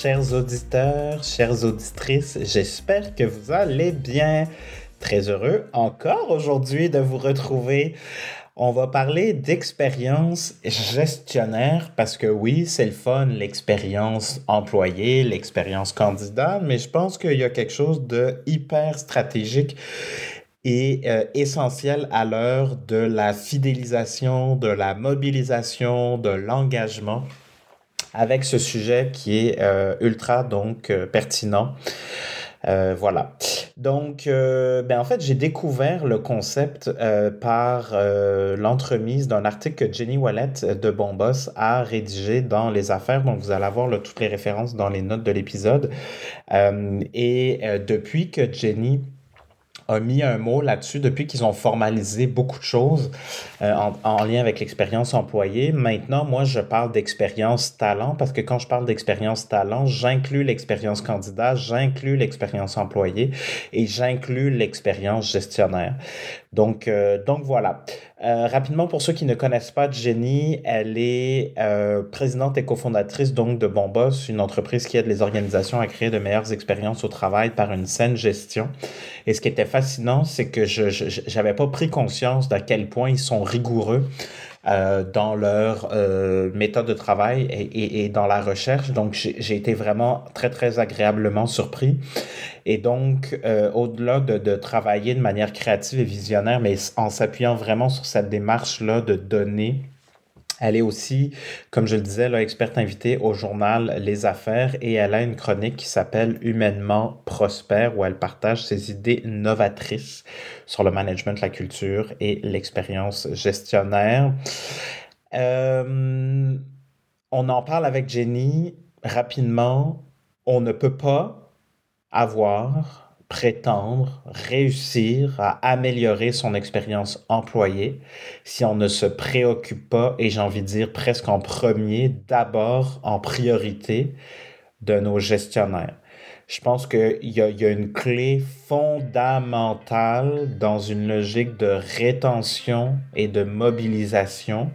Chers auditeurs, chères auditrices, j'espère que vous allez bien. Très heureux encore aujourd'hui de vous retrouver. On va parler d'expérience gestionnaire parce que oui, c'est le fun, l'expérience employée, l'expérience candidat, mais je pense qu'il y a quelque chose de hyper stratégique et euh, essentiel à l'heure de la fidélisation, de la mobilisation, de l'engagement avec ce sujet qui est euh, ultra donc euh, pertinent. Euh, voilà. Donc, ben en fait, j'ai découvert le concept par l'entremise d'un article que Jenny Wallet de Bonboss a rédigé dans Les Affaires. Donc, vous allez avoir toutes les références dans les notes de l'épisode. et depuis que Jenny a mis un mot là-dessus depuis qu'ils ont formalisé beaucoup de choses euh, en, lien avec l'expérience employée. Maintenant, moi, je parle d'expérience talent parce que quand je parle d'expérience talent, j'inclus l'expérience candidat, j'inclus l'expérience employée et j'inclus l'expérience gestionnaire. Donc, euh, donc voilà. Euh, rapidement, pour ceux qui ne connaissent pas Jenny, elle est euh, présidente et cofondatrice donc de Bonboss, une entreprise qui aide les organisations à créer de meilleures expériences au travail par une saine gestion. Et ce qui était fascinant, c'est que je n'avais pas pris conscience d'à quel point ils sont rigoureux euh, dans leur euh, méthode de travail et, et, dans la recherche. Donc, j'ai été vraiment très, très agréablement surpris. Et donc, euh, au-delà de, de, travailler de manière créative et visionnaire, mais en s'appuyant vraiment sur cette démarche-là de donner elle est aussi, comme je le disais, là, experte invitée au journal Les Affaires et elle a une chronique qui s'appelle Humainement prospère où elle partage ses idées novatrices sur le management, la culture et l'expérience gestionnaire. Euh, on en parle avec Jenny rapidement. On ne peut pas avoir prétendre réussir à améliorer son expérience employée si on ne se préoccupe pas, et j'ai envie de dire presque en premier, d'abord en priorité de nos gestionnaires. Je pense qu'il y, y a, une clé fondamentale dans une logique de rétention et de mobilisation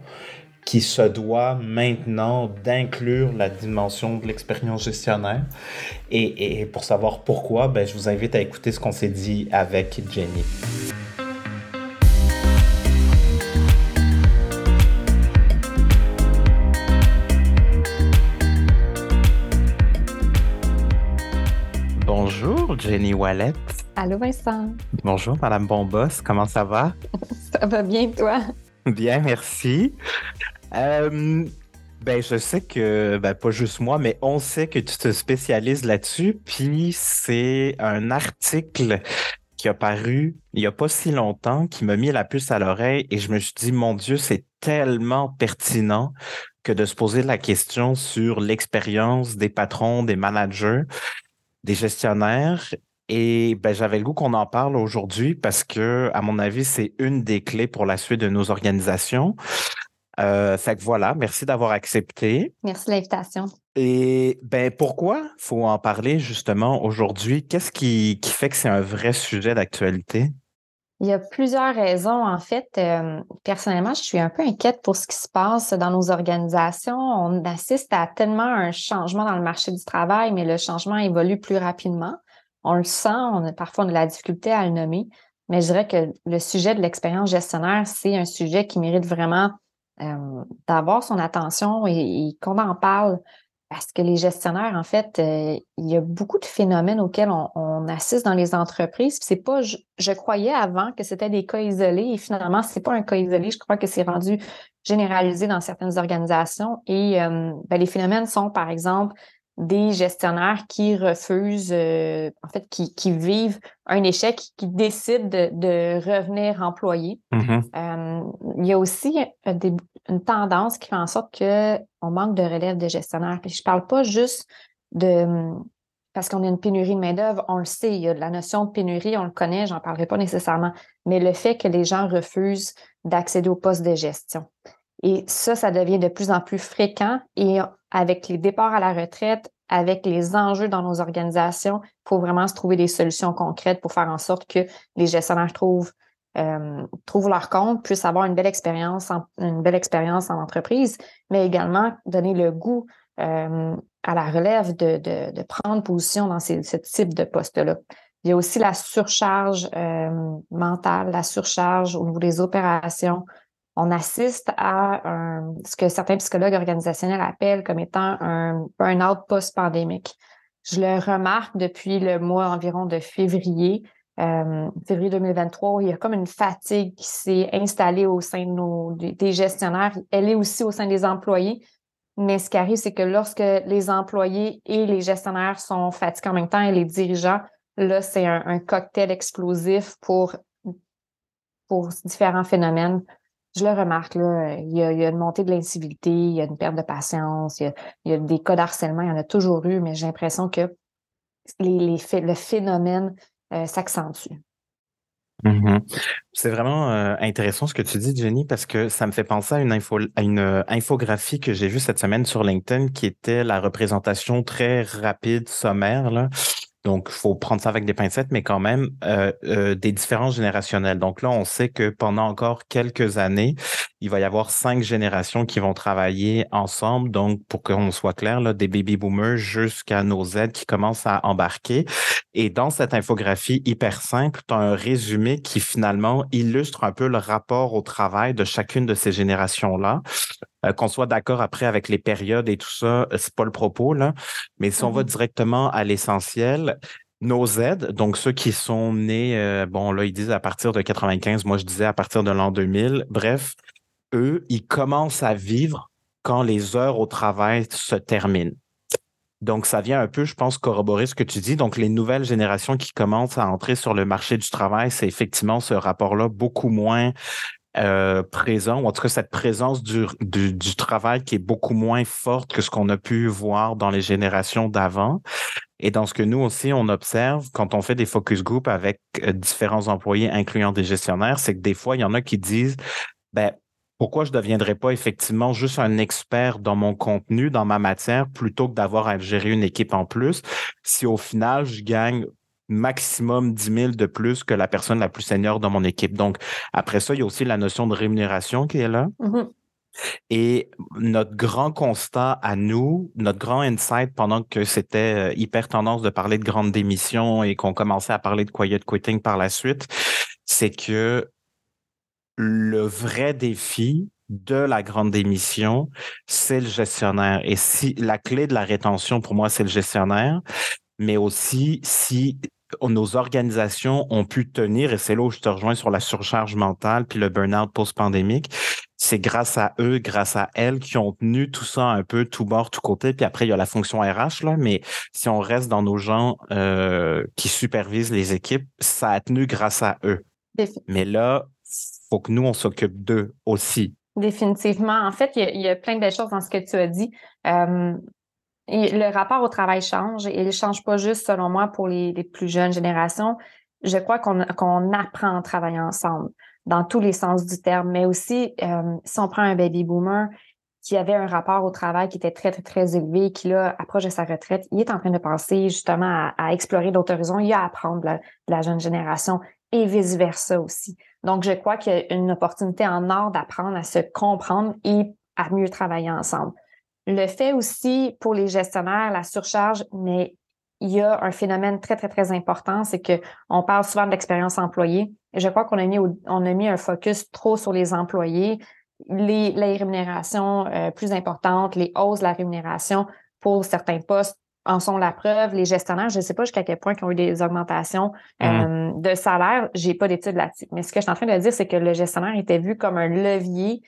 qui se doit maintenant d'inclure la dimension de l'expérience gestionnaire. Et, et, pour savoir pourquoi, ben, je vous invite à écouter ce qu'on s'est dit avec Jenny. Bonjour Jenny Wallet. Allô Vincent. Bonjour Madame Bonboss, comment ça va? ça va bien toi? Bien, merci. Euh, ben, je sais que, ben, pas juste moi, mais on sait que tu te spécialises là-dessus. Puis c'est un article qui a paru il n'y a pas si longtemps qui m'a mis la puce à l'oreille et je me suis dit, mon Dieu, c'est tellement pertinent que de se poser la question sur l'expérience des patrons, des managers, des gestionnaires. Et ben, j'avais le goût qu'on en parle aujourd'hui parce que, à mon avis, c'est une des clés pour la suite de nos organisations. Euh, fait que voilà, merci d'avoir accepté. Merci de l'invitation. Et ben pourquoi faut en parler justement aujourd'hui? Qu'est-ce qui, qui fait que c'est un vrai sujet d'actualité? Il y a plusieurs raisons. En fait, euh, personnellement, je suis un peu inquiète pour ce qui se passe dans nos organisations. On assiste à tellement un changement dans le marché du travail, mais le changement évolue plus rapidement. On le sent, on a parfois de la difficulté à le nommer, mais je dirais que le sujet de l'expérience gestionnaire, c'est un sujet qui mérite vraiment euh, d'avoir son attention et, qu'on en parle parce que les gestionnaires, en fait, euh, il y a beaucoup de phénomènes auxquels on, assiste dans les entreprises. C'est pas, je, croyais avant que c'était des cas isolés et finalement, c'est pas un cas isolé. Je crois que c'est rendu généralisé dans certaines organisations. Et euh, ben, les phénomènes sont, par exemple, des gestionnaires qui refusent, euh, en fait, qui, qui, vivent un échec, qui décident de, de revenir employés. Mm-hmm. Euh, il y a aussi une tendance qui fait en sorte qu'on manque de relève de gestionnaires. Puis je parle pas juste de parce qu'on a une pénurie de main-d'œuvre, on le sait, il y a la notion de pénurie, on le connaît, j'en parlerai pas nécessairement, mais le fait que les gens refusent d'accéder au poste de gestion. Et ça, ça devient de plus en plus fréquent et avec les départs à la retraite, avec les enjeux dans nos organisations, il faut vraiment se trouver des solutions concrètes pour faire en sorte que les gestionnaires trouvent, euh, trouvent leur compte, puissent avoir une belle expérience, en, une belle expérience en entreprise, mais également donner le goût euh, à la relève de, prendre position dans ce type de poste-là. Il y a aussi la surcharge euh, mentale, la surcharge au niveau des opérations. On assiste à ce que certains psychologues organisationnels appellent comme étant un burn-out post-pandémique. Je le remarque depuis le mois environ de février, euh, février 2023, il y a comme une fatigue qui s'est installée au sein de nos, des gestionnaires. Elle est aussi au sein des employés. Mais ce qui arrive, c'est que lorsque les employés et les gestionnaires sont fatigués en même temps et les dirigeants, là, c'est un, cocktail explosif pour, pour différents phénomènes. Je le remarque, là, il y a, une montée de l'incivilité, il y a une perte de patience, il y a, des cas d'harcèlement, il y en a toujours eu, mais j'ai l'impression que le phénomène euh, s'accentue. Mm-hmm. C'est vraiment euh, intéressant ce que tu dis, Jenny, parce que ça me fait penser à une, info, une euh, infographie que j'ai vue cette semaine sur LinkedIn qui était la représentation très rapide, sommaire, là, donc, il faut prendre ça avec des pincettes, mais quand même euh, euh, des différences générationnelles. Donc là, on sait que pendant encore quelques années, il va y avoir cinq générations qui vont travailler ensemble. Donc, pour qu'on soit clair, là, des baby boomers jusqu'à nos Z qui commencent à embarquer. Et dans cette infographie hyper simple, tu as un résumé qui finalement illustre un peu le rapport au travail de chacune de ces générations-là. Euh, qu'on soit d'accord après avec les périodes et tout ça, euh, c'est pas le propos, là. Mais si on va mm-hmm. directement à l'essentiel, nos Z, donc ceux qui sont nés, euh, bon, là, ils disent à partir de 95, moi je disais à partir de l'an 2000. Bref, eux, ils commencent à vivre quand les heures au travail se terminent. Donc, ça vient un peu, je pense, corroborer ce que tu dis. Donc, les nouvelles générations qui commencent à entrer sur le marché du travail, c'est effectivement ce rapport-là beaucoup moins euh, présent, ou en tout cas cette présence du, du, travail qui est beaucoup moins forte que ce qu'on a pu voir dans les générations d'avant. Et dans ce que nous aussi, on observe quand on fait des focus group avec euh, différents employés, incluant des gestionnaires, c'est que des fois, il y en a qui disent, ben, pourquoi je ne deviendrais pas effectivement juste un expert dans mon contenu, dans ma matière, plutôt que d'avoir à gérer une équipe en plus, si au final, je gagne maximum 10 000 de plus que la personne la plus senior dans mon équipe. Donc, après ça, il y a aussi la notion de rémunération qui est là. Mm-hmm. Et notre grand constat à nous, notre grand insight pendant que c'était euh, hyper tendance de parler de grandes démissions et qu'on commençait à parler de quiet quitting par la suite, c'est que le vrai défi de la grande démission, c'est le gestionnaire. Et si la clé de la rétention, pour moi, c'est le gestionnaire, mais aussi si nos organisations ont pu tenir, et c'est là où je te rejoins sur la surcharge mentale puis le burn-out post-pandémique, c'est grâce à eux, grâce à elles qui ont tenu tout ça un peu tout bord, tout côté. Puis après, il y a la fonction RH, là, mais si on reste dans nos gens euh, qui supervisent les équipes, ça a tenu grâce à eux. Mais là, faut que nous, on s'occupe d'eux aussi. Définitivement. En fait, il y, a, plein de belles choses dans ce que tu as dit. Euh, le rapport au travail change et il change pas juste, selon moi, pour les, plus jeunes générations. Je crois qu'on apprend à travailler ensemble dans tous les sens du terme, mais aussi euh, si on prend un baby boomer qui avait un rapport au travail qui était très, très, très élevé, qui là approche de sa retraite, il est en train de penser justement à, explorer d'autres horizons, il a à apprendre de la, jeune génération et vice-versa aussi. Donc, je crois qu'il y a une opportunité en or d'apprendre à se comprendre et à mieux travailler ensemble. Le fait aussi pour les gestionnaires, la surcharge, mais il y a un phénomène très, très, très important, c'est qu'on parle souvent de l'expérience employée. Et je crois qu'on a mis, on a mis un focus trop sur les employés, les, les rémunérations euh, plus importantes, les hausses de la rémunération pour certains postes en sont la preuve. Les gestionnaires, je ne sais pas jusqu'à quel point ils ont eu des augmentations mmh. euh, de salaire. J'ai pas d'études là-dessus. Mais ce que je suis en train de dire, c'est que le gestionnaire était vu comme un levier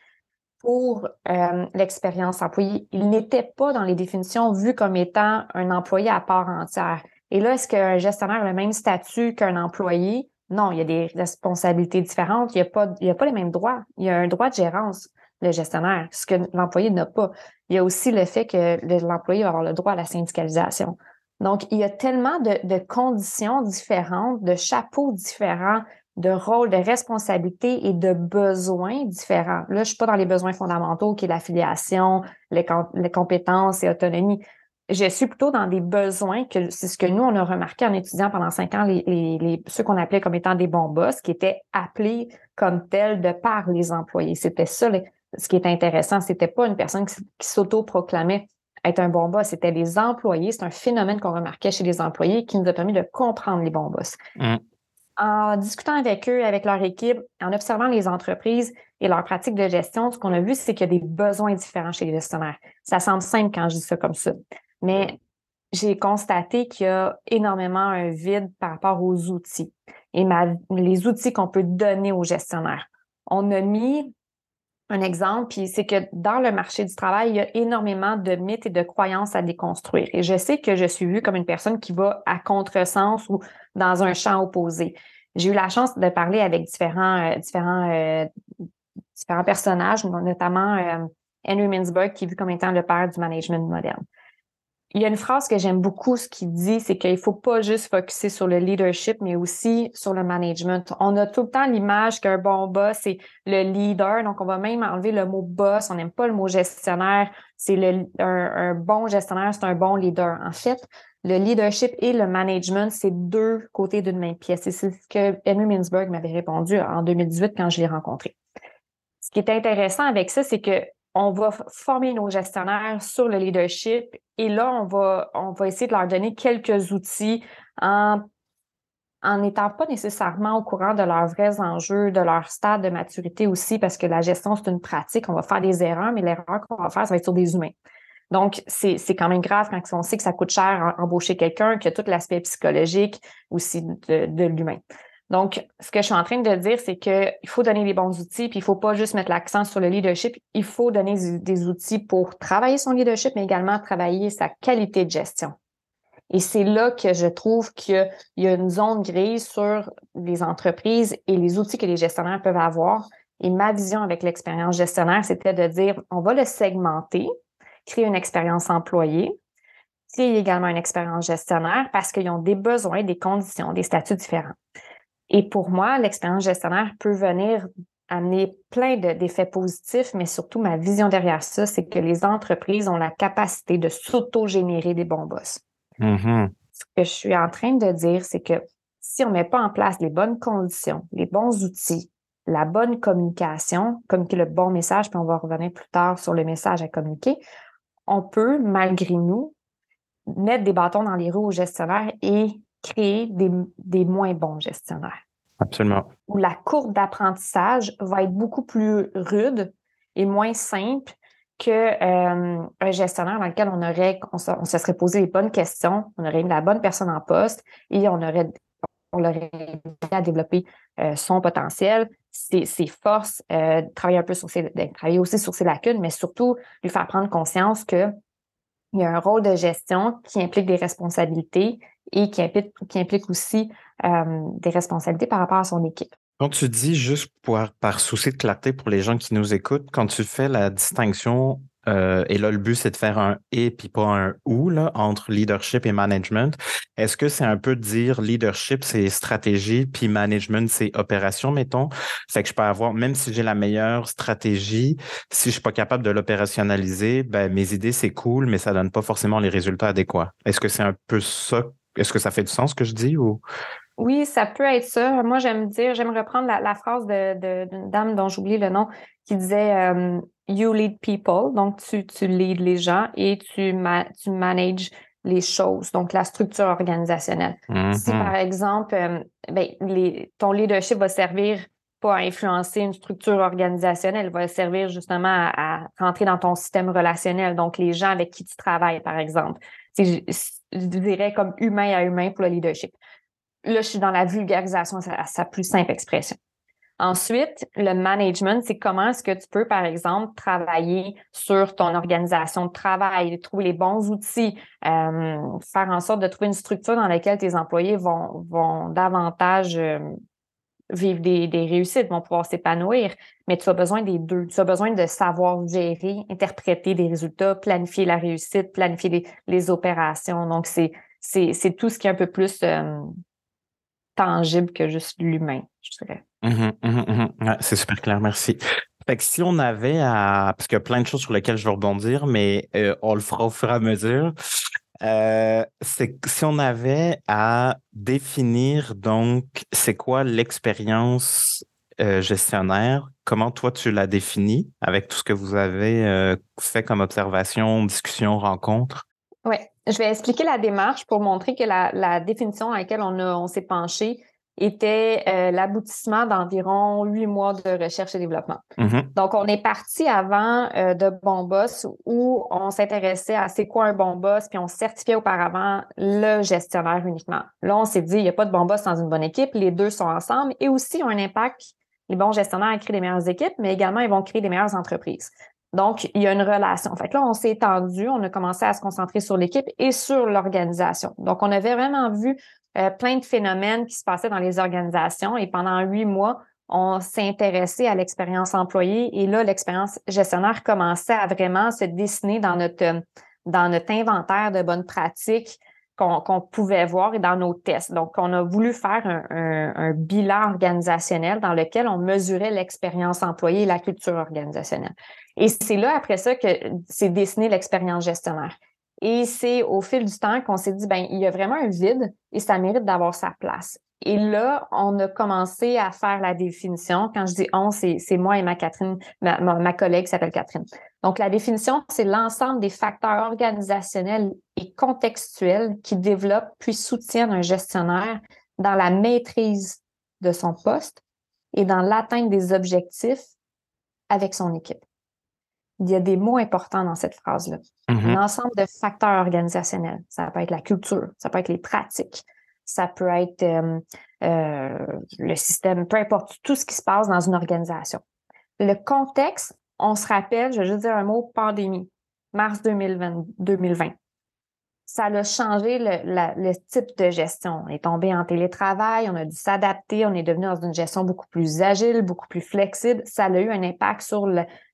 pour euh, l'expérience employée. Il n'était pas dans les définitions vu comme étant un employé à part entière. Et là, est-ce qu'un gestionnaire a le même statut qu'un employé? Non, il y a des responsabilités différentes. Il n'y a, pas, a pas les mêmes droits. Il y a un droit de gérance, le gestionnaire, ce que l'employé n'a pas. Il y a aussi le fait que l'employé va avoir le droit à la syndicalisation. Donc, il y a tellement de conditions différentes, de chapeaux différents de rôles, de responsabilités et de besoins différents. Là, je suis pas dans les besoins fondamentaux qui est l'affiliation, les, compétences et autonomie. Je suis plutôt dans des besoins que c'est ce que nous, on a remarqué en étudiant pendant cinq ans les, ceux qu'on appelait comme étant des bons boss, qui étaient appelés comme tels de par les employés. C'était ça ce qui est intéressant. C'était pas une personne qui, qui s'auto-proclamait être un bon boss, c'était les employés. C'est un phénomène qu'on remarquait chez les employés qui nous a permis de comprendre les bons boss. Mm. En discutant avec eux, avec leur équipe, en observant les entreprises et leurs pratiques de gestion, ce qu'on a vu, c'est qu'il y a des besoins différents chez les gestionnaires. Ça semble simple quand je dis ça comme ça. Mais j'ai constaté qu'il y a énormément un vide par rapport aux outils et les outils qu'on peut donner aux gestionnaires. On a mis un exemple, puis c'est que dans le marché du travail, il y a énormément de mythes et de croyances à déconstruire. Et je sais que je suis vue comme une personne qui va à contresens ou dans un champ opposé. J'ai eu la chance de parler avec différents, euh, différents, euh, différents personnages, notamment euh, Henry Mintzberg, qui est vu comme étant le père du management moderne il y a une phrase que j'aime beaucoup, ce qu'il dit, c'est qu'il ne faut pas juste focuser sur le leadership, mais aussi sur le management. On a tout le temps l'image qu'un bon boss, c'est le leader. Donc, on va même enlever le mot boss. On n'aime pas le mot gestionnaire. C'est le, un, bon gestionnaire, c'est un bon leader. En fait, le leadership et le management, c'est deux côtés d'une même pièce. Et c'est ce que Henry Mintzberg m'avait répondu en 2018 quand je l'ai rencontré. Ce qui est intéressant avec ça, c'est que on va former nos gestionnaires sur le leadership et là, on va, on va essayer de leur donner quelques outils en en n'étant pas nécessairement au courant de leurs vrais enjeux, de leur stade de maturité aussi, parce que la gestion, c'est une pratique. On va faire des erreurs, mais l'erreur qu'on va faire, ça va être sur des humains. Donc, c'est quand même grave quand on sait que ça coûte cher embaucher quelqu'un, qu'il y a tout l'aspect psychologique aussi de, de l'humain. Donc, ce que je suis en train de dire, c'est qu'il faut donner les bons outils, puis il ne faut pas juste mettre l'accent sur le leadership. Il faut donner des outils pour travailler son leadership, mais également travailler sa qualité de gestion. Et c'est là que je trouve qu'il y a une zone grise sur les entreprises et les outils que les gestionnaires peuvent avoir. Et ma vision avec l'expérience gestionnaire, c'était de dire, on va le segmenter, créer une expérience employée, créer également une expérience gestionnaire parce qu'ils ont des besoins, des conditions, des statuts différents. Et pour moi, l'expérience gestionnaire peut venir amener plein d'effets positifs, mais surtout ma vision derrière ça, c'est que les entreprises ont la capacité de s'auto-générer des bons boss. Mm-hmm. Ce que je suis en train de dire, c'est que si on ne met pas en place les bonnes conditions, les bons outils, la bonne communication, communiquer le bon message, puis on va revenir plus tard sur le message à communiquer, on peut, malgré nous, mettre des bâtons dans les roues aux gestionnaires et créer des, moins bons gestionnaires. Absolument. Où la courbe d'apprentissage va être beaucoup plus rude et moins simple qu'un euh, gestionnaire dans lequel on aurait, on se, serait posé les bonnes questions, on aurait mis la bonne personne en poste et on aurait on aidé à développer euh, son potentiel, ses, forces, euh, travailler un peu sur ses, ben, travailler aussi sur ses lacunes, mais surtout lui faire prendre conscience que il y a un rôle de gestion qui implique des responsabilités et qui implique, qui implique aussi euh, des responsabilités par rapport à son équipe. Quand tu dis juste pour, par souci de clarté pour les gens qui nous écoutent, quand tu fais la distinction euh, et là, le but, c'est de faire un et puis pas un ou là, entre leadership et management. Est-ce que c'est un peu dire leadership, c'est stratégie, puis management, c'est opération, mettons? Fait que je peux avoir, même si j'ai la meilleure stratégie, si je suis pas capable de l'opérationnaliser, ben, mes idées, c'est cool, mais ça donne pas forcément les résultats adéquats. Est-ce que c'est un peu ça? Est-ce que ça fait du sens ce que je dis ou? Oui, ça peut être ça. Moi, j'aime dire, j'aime reprendre la, phrase d'une de, dame dont j'oublie le nom qui disait euh, You lead people, donc tu, tu leads les gens et tu, tu manages les choses, donc la structure organisationnelle. Si mm-hmm. par exemple, euh, ben, les, ton leadership va servir pas à influencer une structure organisationnelle, va servir justement à, rentrer dans ton système relationnel, donc les gens avec qui tu travailles, par exemple. Je, je dirais comme humain à humain pour le leadership. Là, je suis dans la vulgarisation à sa plus simple expression. Ensuite, le management, c'est comment est-ce que tu peux, par exemple, travailler sur ton organisation de travail, trouver les bons outils, euh, faire en sorte de trouver une structure dans laquelle tes employés vont, vont davantage euh, vivre des, des, réussites, vont pouvoir s'épanouir. Mais tu as besoin des deux. Tu as besoin de savoir gérer, interpréter des résultats, planifier la réussite, planifier les, les opérations. Donc, c'est, c'est, tout ce qui est un peu plus euh, tangible que juste l'humain, je dirais. Mmh mmh mmh c'est super clair, merci. Fait que si on avait à. Parce qu'il y a plein de choses sur lesquelles je vais rebondir, mais euh, on le fera au fur et à mesure. Euh, c'est si on avait à définir donc c'est quoi l'expérience euh, gestionnaire, comment toi tu l'as définie avec tout ce que vous avez euh, fait comme observation, discussion, rencontre? Oui, je vais expliquer la démarche pour montrer que la, définition à laquelle on, on s'est penché était euh, l'aboutissement d'environ huit mois de recherche et développement. Mm-hmm. Donc, on est parti avant euh, de Bon Boss où on s'intéressait à c'est quoi un bon boss, puis on certifiait auparavant le gestionnaire uniquement. Là, on s'est dit, il n'y a pas de bon boss dans une bonne équipe, les deux sont ensemble et aussi ont un impact. Les bons gestionnaires créent des meilleures équipes, mais également, ils vont créer des meilleures entreprises. Donc, il y a une relation. Fait que là, on s'est étendu, on a commencé à se concentrer sur l'équipe et sur l'organisation. Donc, on avait vraiment vu euh, plein de phénomènes qui se passaient dans les organisations. Et pendant huit mois, on s'est intéressé à l'expérience employée. Et là, l'expérience gestionnaire commençait à vraiment se dessiner dans notre, dans notre inventaire de bonnes pratiques qu'on pouvait voir et dans nos tests. Donc, on a voulu faire un bilan organisationnel dans lequel on mesurait l'expérience employée et la culture organisationnelle. Et c'est là, après ça, que s'est dessiné l'expérience gestionnaire. Et c'est au fil du temps qu'on s'est dit, ben, il y a vraiment un vide et ça mérite d'avoir sa place. Et là, on a commencé à faire la définition. Quand je dis on, c'est moi et ma Catherine, ma, ma collègue qui s'appelle Catherine. Donc, la définition, c'est l'ensemble des facteurs organisationnels et contextuels qui développent puis soutiennent un gestionnaire dans la maîtrise de son poste et dans l'atteinte des objectifs avec son équipe il y a des mots importants dans cette phrase-là. Mm-hmm. Un ensemble de facteurs organisationnels. Ça peut être la culture, ça peut être les pratiques, ça peut être euh, euh, le système, peu importe tout ce qui se passe dans une organisation. Le contexte, on se rappelle, je vais juste dire un mot, pandémie, mars 2020. 2020 ça a changé le, type de gestion. On est tombé en télétravail, on a dû s'adapter, on est devenu dans une gestion beaucoup plus agile, beaucoup plus flexible. Ça a eu un impact sur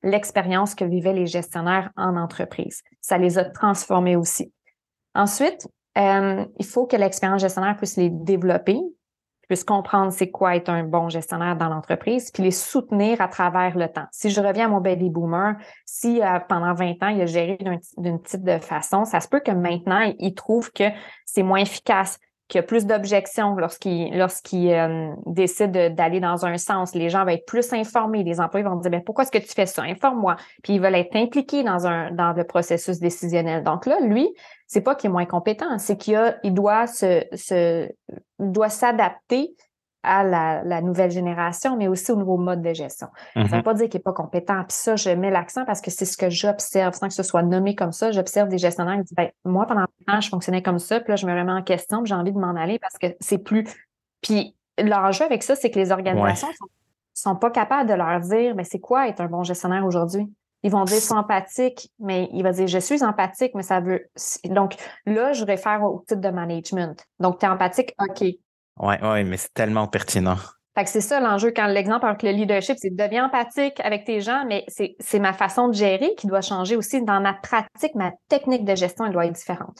l'expérience que vivaient les gestionnaires en entreprise. Ça les a transformés aussi. Ensuite, euh, il faut que l'expérience gestionnaire puisse les développer, puisse comprendre c'est quoi être un bon gestionnaire dans l'entreprise, puis les soutenir à travers le temps. Si je reviens à mon baby boomer, si euh, pendant 20 ans, il a géré d'une de façon, ça se peut que maintenant, il trouve que c'est moins efficace, qu'il y a plus d'objections lorsqu'il lorsqu'il euh, décide d'aller dans un sens. Les gens vont être plus informés. Les employés vont dire ben, pourquoi est-ce que tu fais ça? Informe-moi. Puis ils veulent être impliqués dans un dans le processus décisionnel. Donc là, lui, c'est pas qu'il est moins compétent, c'est qu'il il doit se, se doit s'adapter à la, nouvelle génération, mais aussi au nouveau mode de gestion. Ça ne veut mm-hmm. pas dire qu'il n'est pas compétent. Puis ça, je mets l'accent parce que c'est ce que j'observe, sans que ce soit nommé comme ça. J'observe des gestionnaires qui disent ben, Moi, pendant longtemps, je fonctionnais comme ça, puis là, je me remets en question, puis j'ai envie de m'en aller parce que c'est plus. Puis l'enjeu avec ça, c'est que les organisations ne sont, pas capables de leur dire Mais c'est quoi être un bon gestionnaire aujourd'hui? Ils vont dire empathique, mais il va dire je suis empathique, mais ça veut. Donc là, je réfère au titre de management. Donc, tu es empathique, OK. Oui, ouais, mais c'est tellement pertinent. Fait que c'est ça l'enjeu quand l'exemple avec le leadership, c'est deviens empathique avec tes gens, mais c'est ma façon de gérer qui doit changer aussi. Dans ma pratique, ma technique de gestion, elle doit être différente.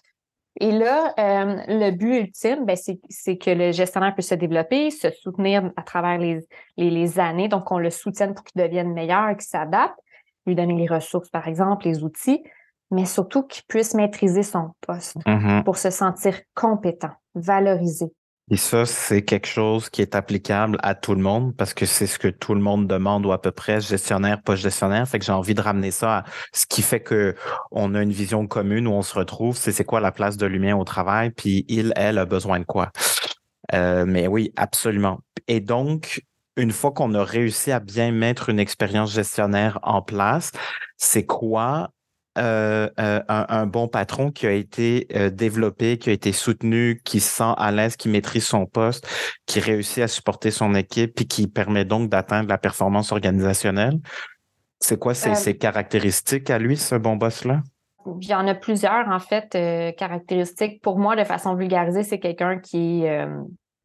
Et là, euh, le but ultime, ben, c'est que le gestionnaire puisse se développer, se soutenir à travers les, les, années, donc on le soutienne pour qu'il devienne meilleur, qu'il s'adapte, lui donner les ressources, par exemple, les outils, mais surtout qu'il puisse maîtriser son poste mm-hmm. pour se sentir compétent, valorisé, et ça, c'est quelque chose qui est applicable à tout le monde parce que c'est ce que tout le monde demande ou à peu près, gestionnaire, pas gestionnaire. Fait que j'ai envie de ramener ça à ce qui fait que on a une vision commune où on se retrouve. C'est c'est quoi la place de l'humain au travail, puis il, elle a besoin de quoi. Euh, mais oui, absolument. Et donc, une fois qu'on a réussi à bien mettre une expérience gestionnaire en place, c'est quoi euh, euh, un, bon patron qui a été euh, développé, qui a été soutenu, qui se sent à l'aise, qui maîtrise son poste, qui réussit à supporter son équipe et qui permet donc d'atteindre la performance organisationnelle. C'est quoi ces, caractéristiques à lui, ce bon boss-là? Il y en a plusieurs, en fait, caractéristiques. Pour moi, de façon vulgarisée, c'est quelqu'un qui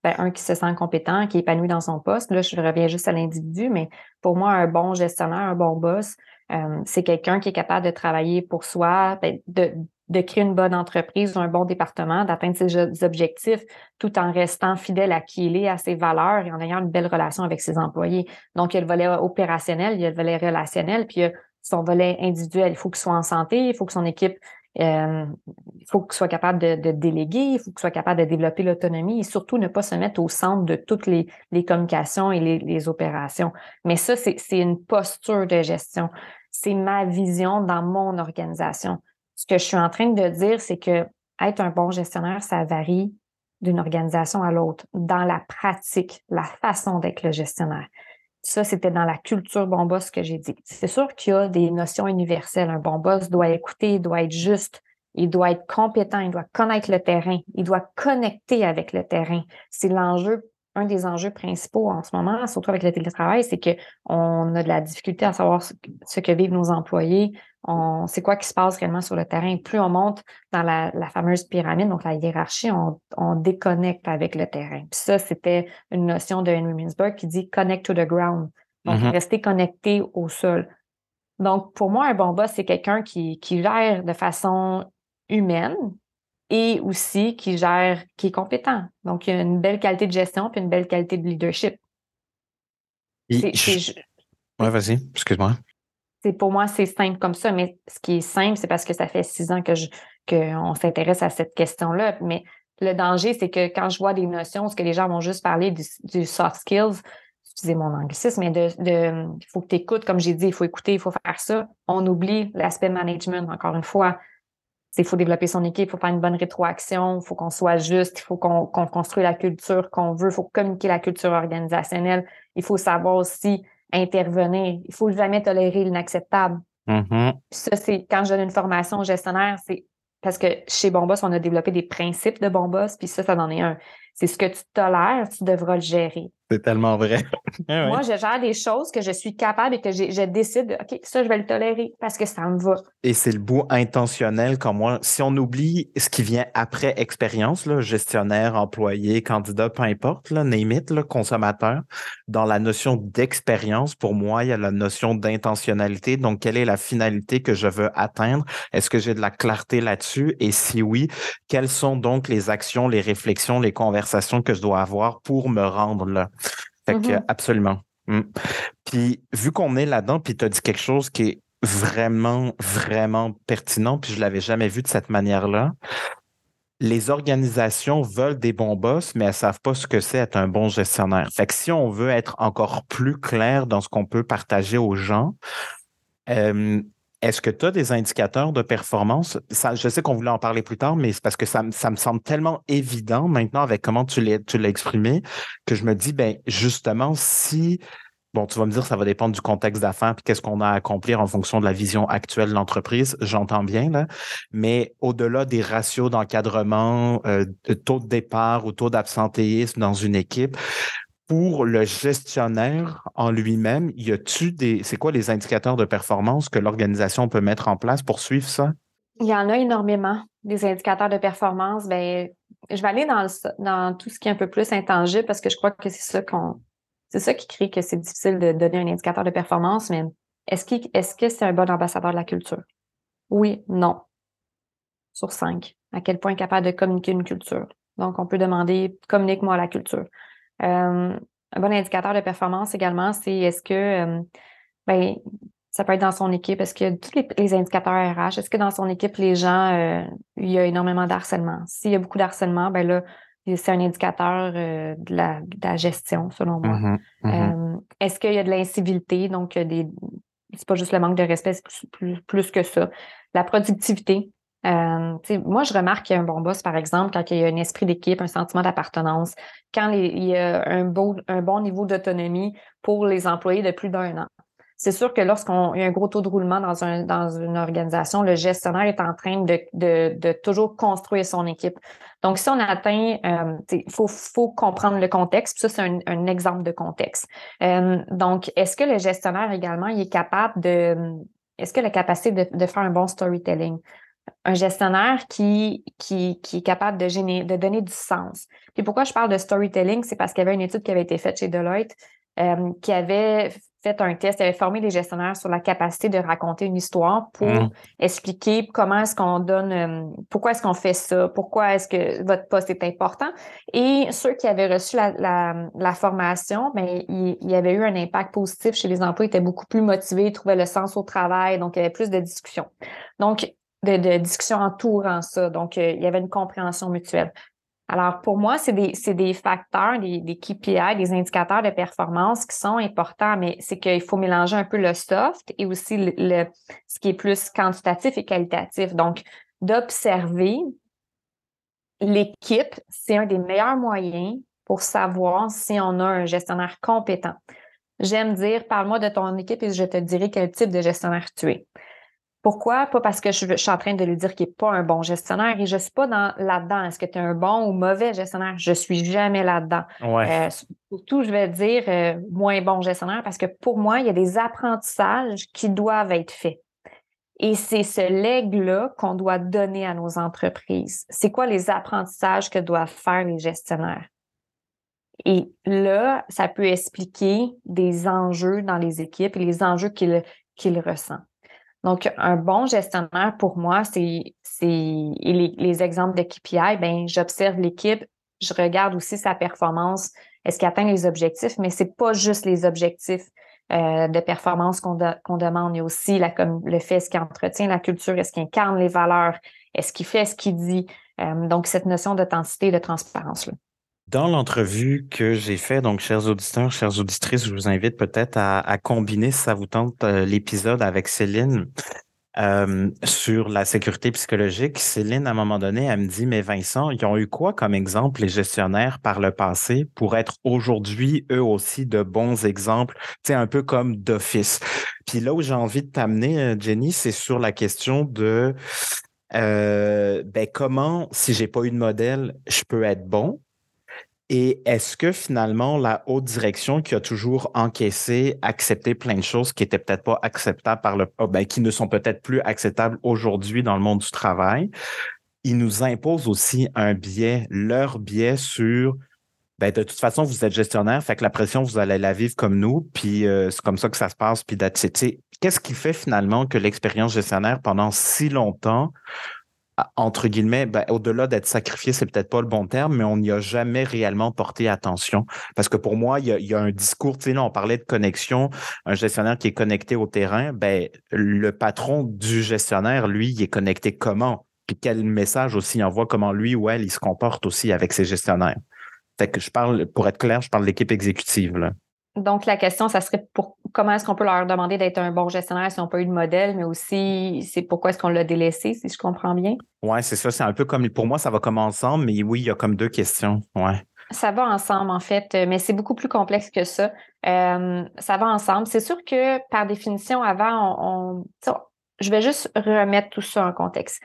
ben, un qui se sent compétent, qui est épanoui dans son poste. Là, je reviens juste à l'individu, mais pour moi, un bon gestionnaire, un bon boss, euh, c'est quelqu'un qui est capable de travailler pour soi, ben, de, créer une bonne entreprise ou un bon département, d'atteindre ses objectifs tout en restant fidèle à qui il est, à ses valeurs et en ayant une belle relation avec ses employés. Donc, il y a le volet opérationnel, il y a le volet relationnel, puis il y a son volet individuel. Il faut qu'il soit en santé, il faut que son équipe Euh, il faut que soit capable de, déléguer, il faut que soit capable de développer l'autonomie et surtout ne pas se mettre au centre de toutes les, communications et les, opérations. Mais ça, c'est une posture de gestion. C'est ma vision dans mon organisation. Ce que je suis en train de dire, c'est que être un bon gestionnaire, ça varie d'une organisation à l'autre, dans la pratique, la façon d'être le gestionnaire. Ça, c'était dans la culture bon boss que j'ai dit. C'est sûr qu'il y a des notions universelles. Un bon boss doit écouter, il doit être juste, il doit être compétent, il doit connaître le terrain, il doit connecter avec le terrain. C'est l'enjeu, un des enjeux principaux en ce moment, surtout avec le télétravail, c'est qu'on a de la difficulté à savoir ce que vivent nos employés, on c'est quoi qui se passe réellement sur le terrain. Plus on monte dans la, fameuse pyramide, donc la hiérarchie, on, déconnecte avec le terrain. Puis ça, c'était une notion de Henry Mintzberg qui dit connect to the ground. Donc, mm-hmm. rester connecté au sol. Donc, pour moi, un bon boss, c'est quelqu'un qui, qui gère de façon humaine et aussi qui gère, qui est compétent. Donc, il y a une belle qualité de gestion puis une belle qualité de leadership. Oui, vas-y, excuse-moi pour moi, c'est simple comme ça, mais ce qui est simple, c'est parce que ça fait six ans que je qu'on s'intéresse à cette question-là. Mais le danger, c'est que quand je vois des notions, ce que les gens vont juste parler du, soft skills, excusez mon anglicisme, mais de, il faut que tu écoutes, comme j'ai dit, il faut écouter, il faut faire ça. On oublie l'aspect management, encore une fois. Il faut développer son équipe, il faut faire une bonne rétroaction, il faut qu'on soit juste, il faut qu'on construise la culture qu'on veut, il faut communiquer la culture organisationnelle. Il faut savoir aussi intervenir. Il faut jamais tolérer l'inacceptable. Mm-hmm. Ça, c'est quand je donne une formation gestionnaire, c'est parce que chez Bombos, on a développé des principes de Bombos, puis ça, ça en est un. C'est ce que tu tolères, tu devras le gérer. C'est tellement vrai. Ah moi, je gère des choses que je suis capable et que je décide, OK, ça, je vais le tolérer parce que ça me va. Et c'est le bout intentionnel comme moi. Si on oublie ce qui vient après expérience, là, gestionnaire, employé, candidat, peu importe, là, name it, là, consommateur, dans la notion d'expérience, pour moi, il y a la notion d'intentionnalité. Donc, quelle est la finalité que je veux atteindre? Est-ce que j'ai de la clarté là-dessus? Et si oui, quelles sont donc les actions, les réflexions, les conversations que je dois avoir pour me rendre là? Fait que, mm-hmm. absolument. Mm. Puis, vu qu'on est là-dedans, puis tu as dit quelque chose qui est vraiment, vraiment pertinent, puis je l'avais jamais vu de cette manière-là. Les organisations veulent des bons boss, mais elles savent pas ce que c'est être un bon gestionnaire. Fait que si on veut être encore plus clair dans ce qu'on peut partager aux gens, euh, est-ce que tu as des indicateurs de performance? je sais qu'on voulait en parler plus tard, mais c'est parce que ça, me semble tellement évident maintenant avec comment tu l'as, exprimé que je me dis, ben justement, si, bon, tu vas me dire, ça va dépendre du contexte d'affaires puis qu'est-ce qu'on a à accomplir en fonction de la vision actuelle de l'entreprise, j'entends bien, là, mais au-delà des ratios d'encadrement, euh, taux de départ ou taux d'absentéisme dans une équipe, pour le gestionnaire en lui-même, y a-tu des, c'est quoi les indicateurs de performance que l'organisation peut mettre en place pour suivre ça? Il y en a énormément, des indicateurs de performance. Ben, je vais aller dans, dans tout ce qui est un peu plus intangible parce que je crois que c'est ça qu'on, c'est ça qui crée que c'est difficile de donner un indicateur de performance, mais est-ce, est-ce que c'est un bon ambassadeur de la culture? Oui, non. Sur cinq. À quel point est capable de communiquer une culture? Donc, on peut demander, communique-moi la culture. Euh, un bon indicateur de performance également, c'est est-ce que euh, ben, ça peut être dans son équipe, est-ce que tous les, indicateurs RH, est-ce que dans son équipe, les gens, euh, il y a énormément d'harcèlement? S'il y a beaucoup d'harcèlement, ben là, c'est un indicateur de, la, gestion, selon moi. Mm-hmm, mm-hmm. est-ce qu'il y a de l'incivilité? Donc, des, c'est pas juste le manque de respect, c'est plus, plus que ça. La productivité, euh, moi, je remarque qu'il y a un bon boss, par exemple, quand il y a un esprit d'équipe, un sentiment d'appartenance, quand il y a un, bon niveau d'autonomie pour les employés de plus d'un an. C'est sûr que lorsqu'on y a un gros taux de roulement dans, un, dans une organisation, le gestionnaire est en train de, toujours construire son équipe. Donc, si on atteint, euh, il faut, faut comprendre le contexte. ça, c'est un, exemple de contexte. Euh, donc, est-ce que le gestionnaire également il est capable de, est-ce que la capacité de faire un bon storytelling? Un gestionnaire qui, qui, qui est capable de, générer, de donner du sens. Puis pourquoi je parle de storytelling, c'est parce qu'il y avait une étude qui avait été faite chez Deloitte euh, qui avait fait un test, avait formé les gestionnaires sur la capacité de raconter une histoire pour mmh. expliquer comment est-ce qu'on donne, euh, pourquoi est-ce qu'on fait ça, pourquoi est-ce que votre poste est important. Et ceux qui avaient reçu la, la, formation, ben, il, y avait eu un impact positif chez les employés, ils étaient beaucoup plus motivés, ils trouvaient le sens au travail, donc il y avait plus de discussions. Donc, de, discussions entourant ça. Donc, euh, il y avait une compréhension mutuelle. Alors, pour moi, c'est des, facteurs, des, des KPI, des indicateurs de performance qui sont importants, mais c'est qu'il faut mélanger un peu le soft et aussi le, ce qui est plus quantitatif et qualitatif. Donc, d'observer l'équipe, c'est un des meilleurs moyens pour savoir si on a un gestionnaire compétent. J'aime dire, parle-moi de ton équipe et je te dirai quel type de gestionnaire tu es. Pourquoi? Pas parce que je, suis en train de lui dire qu'il n'est pas un bon gestionnaire et je ne suis pas dans, là-dedans. Est-ce que tu es un bon ou mauvais gestionnaire? Je ne suis jamais là-dedans. Ouais. Euh, surtout, je vais dire euh, moins bon gestionnaire parce que pour moi, il y a des apprentissages qui doivent être faits. Et c'est ce leg-là qu'on doit donner à nos entreprises. C'est quoi les apprentissages que doivent faire les gestionnaires? Et là, ça peut expliquer des enjeux dans les équipes et les enjeux qu'ils qu'il ressentent. Donc, un bon gestionnaire, pour moi, c'est les, les, exemples de KPI, ben, j'observe l'équipe, je regarde aussi sa performance, est-ce qu'il atteint les objectifs, mais c'est pas juste les objectifs euh, de performance qu'on demande, il y a aussi la, comme le fait, est-ce qu'il entretient la culture, est-ce qu'il incarne les valeurs, est-ce qu'il fait ce qu'il dit. Euh, donc, cette notion d'authenticité et de transparence-là. Dans l'entrevue que j'ai fait, donc chers auditeurs, chères auditrices, je vous invite peut-être à, combiner, si ça vous tente, euh, l'épisode avec Céline euh, sur la sécurité psychologique. Céline, à un moment donné, elle me dit, mais Vincent, ils ont eu quoi comme exemple les gestionnaires par le passé pour être aujourd'hui, eux aussi, de bons exemples, tu sais, un peu comme d'office. Puis là où j'ai envie de t'amener, euh, Jenny, c'est sur la question de ben, comment, si j'ai pas eu de modèle, je peux être bon? Et est-ce que finalement, la haute direction qui a toujours encaissé, accepté plein de choses qui étaient peut-être pas acceptables par le, oh, ben, qui ne sont peut-être plus acceptables aujourd'hui dans le monde du travail, ils nous imposent aussi un biais, leur biais sur ben, de toute façon, vous êtes gestionnaire, fait que la pression, vous allez la vivre comme nous, puis euh, c'est comme ça que ça se passe, puis Qu'est-ce qui fait finalement que l'expérience gestionnaire pendant si longtemps entre guillemets, ben, au-delà d'être sacrifié, c'est peut-être pas le bon terme, mais on n'y a jamais réellement porté attention. Parce que pour moi, il y a, un discours, tu sais, là, on parlait de connexion, un gestionnaire qui est connecté au terrain, ben, le patron du gestionnaire, lui, il est connecté comment? Puis quel message aussi il envoie, comment lui ou elle, il se comporte aussi avec ses gestionnaires. Fait que je parle, pour être clair, je parle de l'équipe exécutive, là. Donc, la question, ça serait pour comment est-ce qu'on peut leur demander d'être un bon gestionnaire si on n'a pas eu de modèle, mais aussi c'est pourquoi est-ce qu'on l'a délaissé, si je comprends bien? Oui, c'est ça. C'est un peu comme pour moi, ça va comme ensemble, mais oui, il y a comme deux questions. Ouais. Ça va ensemble, en fait, mais c'est beaucoup plus complexe que ça. Euh, ça va ensemble. C'est sûr que par définition, avant, on je vais juste remettre tout ça en contexte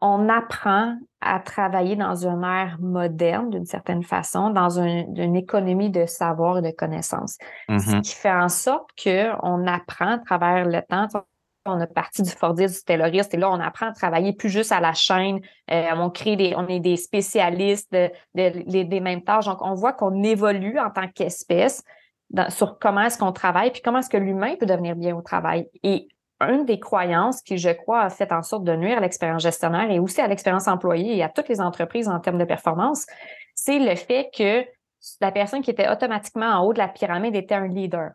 on apprend à travailler dans une ère moderne, d'une certaine façon, dans une économie de savoir et de connaissances. Ce mm-hmm. qui fait en sorte qu'on apprend à travers le temps. On a parti du Fordiste, du Tayloriste, et là, on apprend à travailler plus juste à la chaîne. Euh, on crée des, on est des spécialistes des mêmes tâches. Donc, on voit qu'on évolue en tant qu'espèce sur comment est-ce qu'on travaille, puis comment est-ce que l'humain peut devenir bien au travail. Et une des croyances qui, je crois, a fait en sorte de nuire à l'expérience gestionnaire et aussi à l'expérience employée et à toutes les entreprises en termes de performance, c'est le fait que la personne qui était automatiquement en haut de la pyramide était un leader.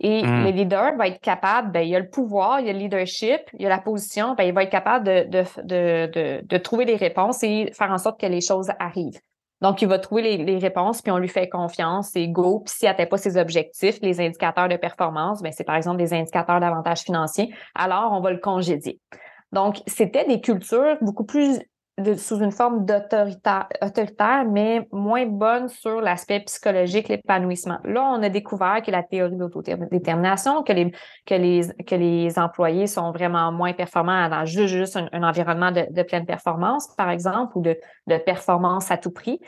Et hmm. le leader va être capable, ben, il a le pouvoir, il y a le leadership, il y a la position, ben, il va être capable de, de, de, de, trouver des réponses et faire en sorte que les choses arrivent. Donc, il va trouver les, réponses, puis on lui fait confiance, c'est go. Puis s'il n'atteint pas ses objectifs, les indicateurs de performance, ben, c'est par exemple des indicateurs d'avantage financier, alors on va le congédier. Donc, c'était des cultures beaucoup plus sous une forme d'autoritaire, autoritaire, mais moins bonne sur l'aspect psychologique, l'épanouissement. Là, on a découvert que la théorie d'autodétermination, que les, que, les, que les employés sont vraiment moins performants dans juste, juste un, environnement de, de, pleine performance, par exemple, ou de, de performance à tout prix.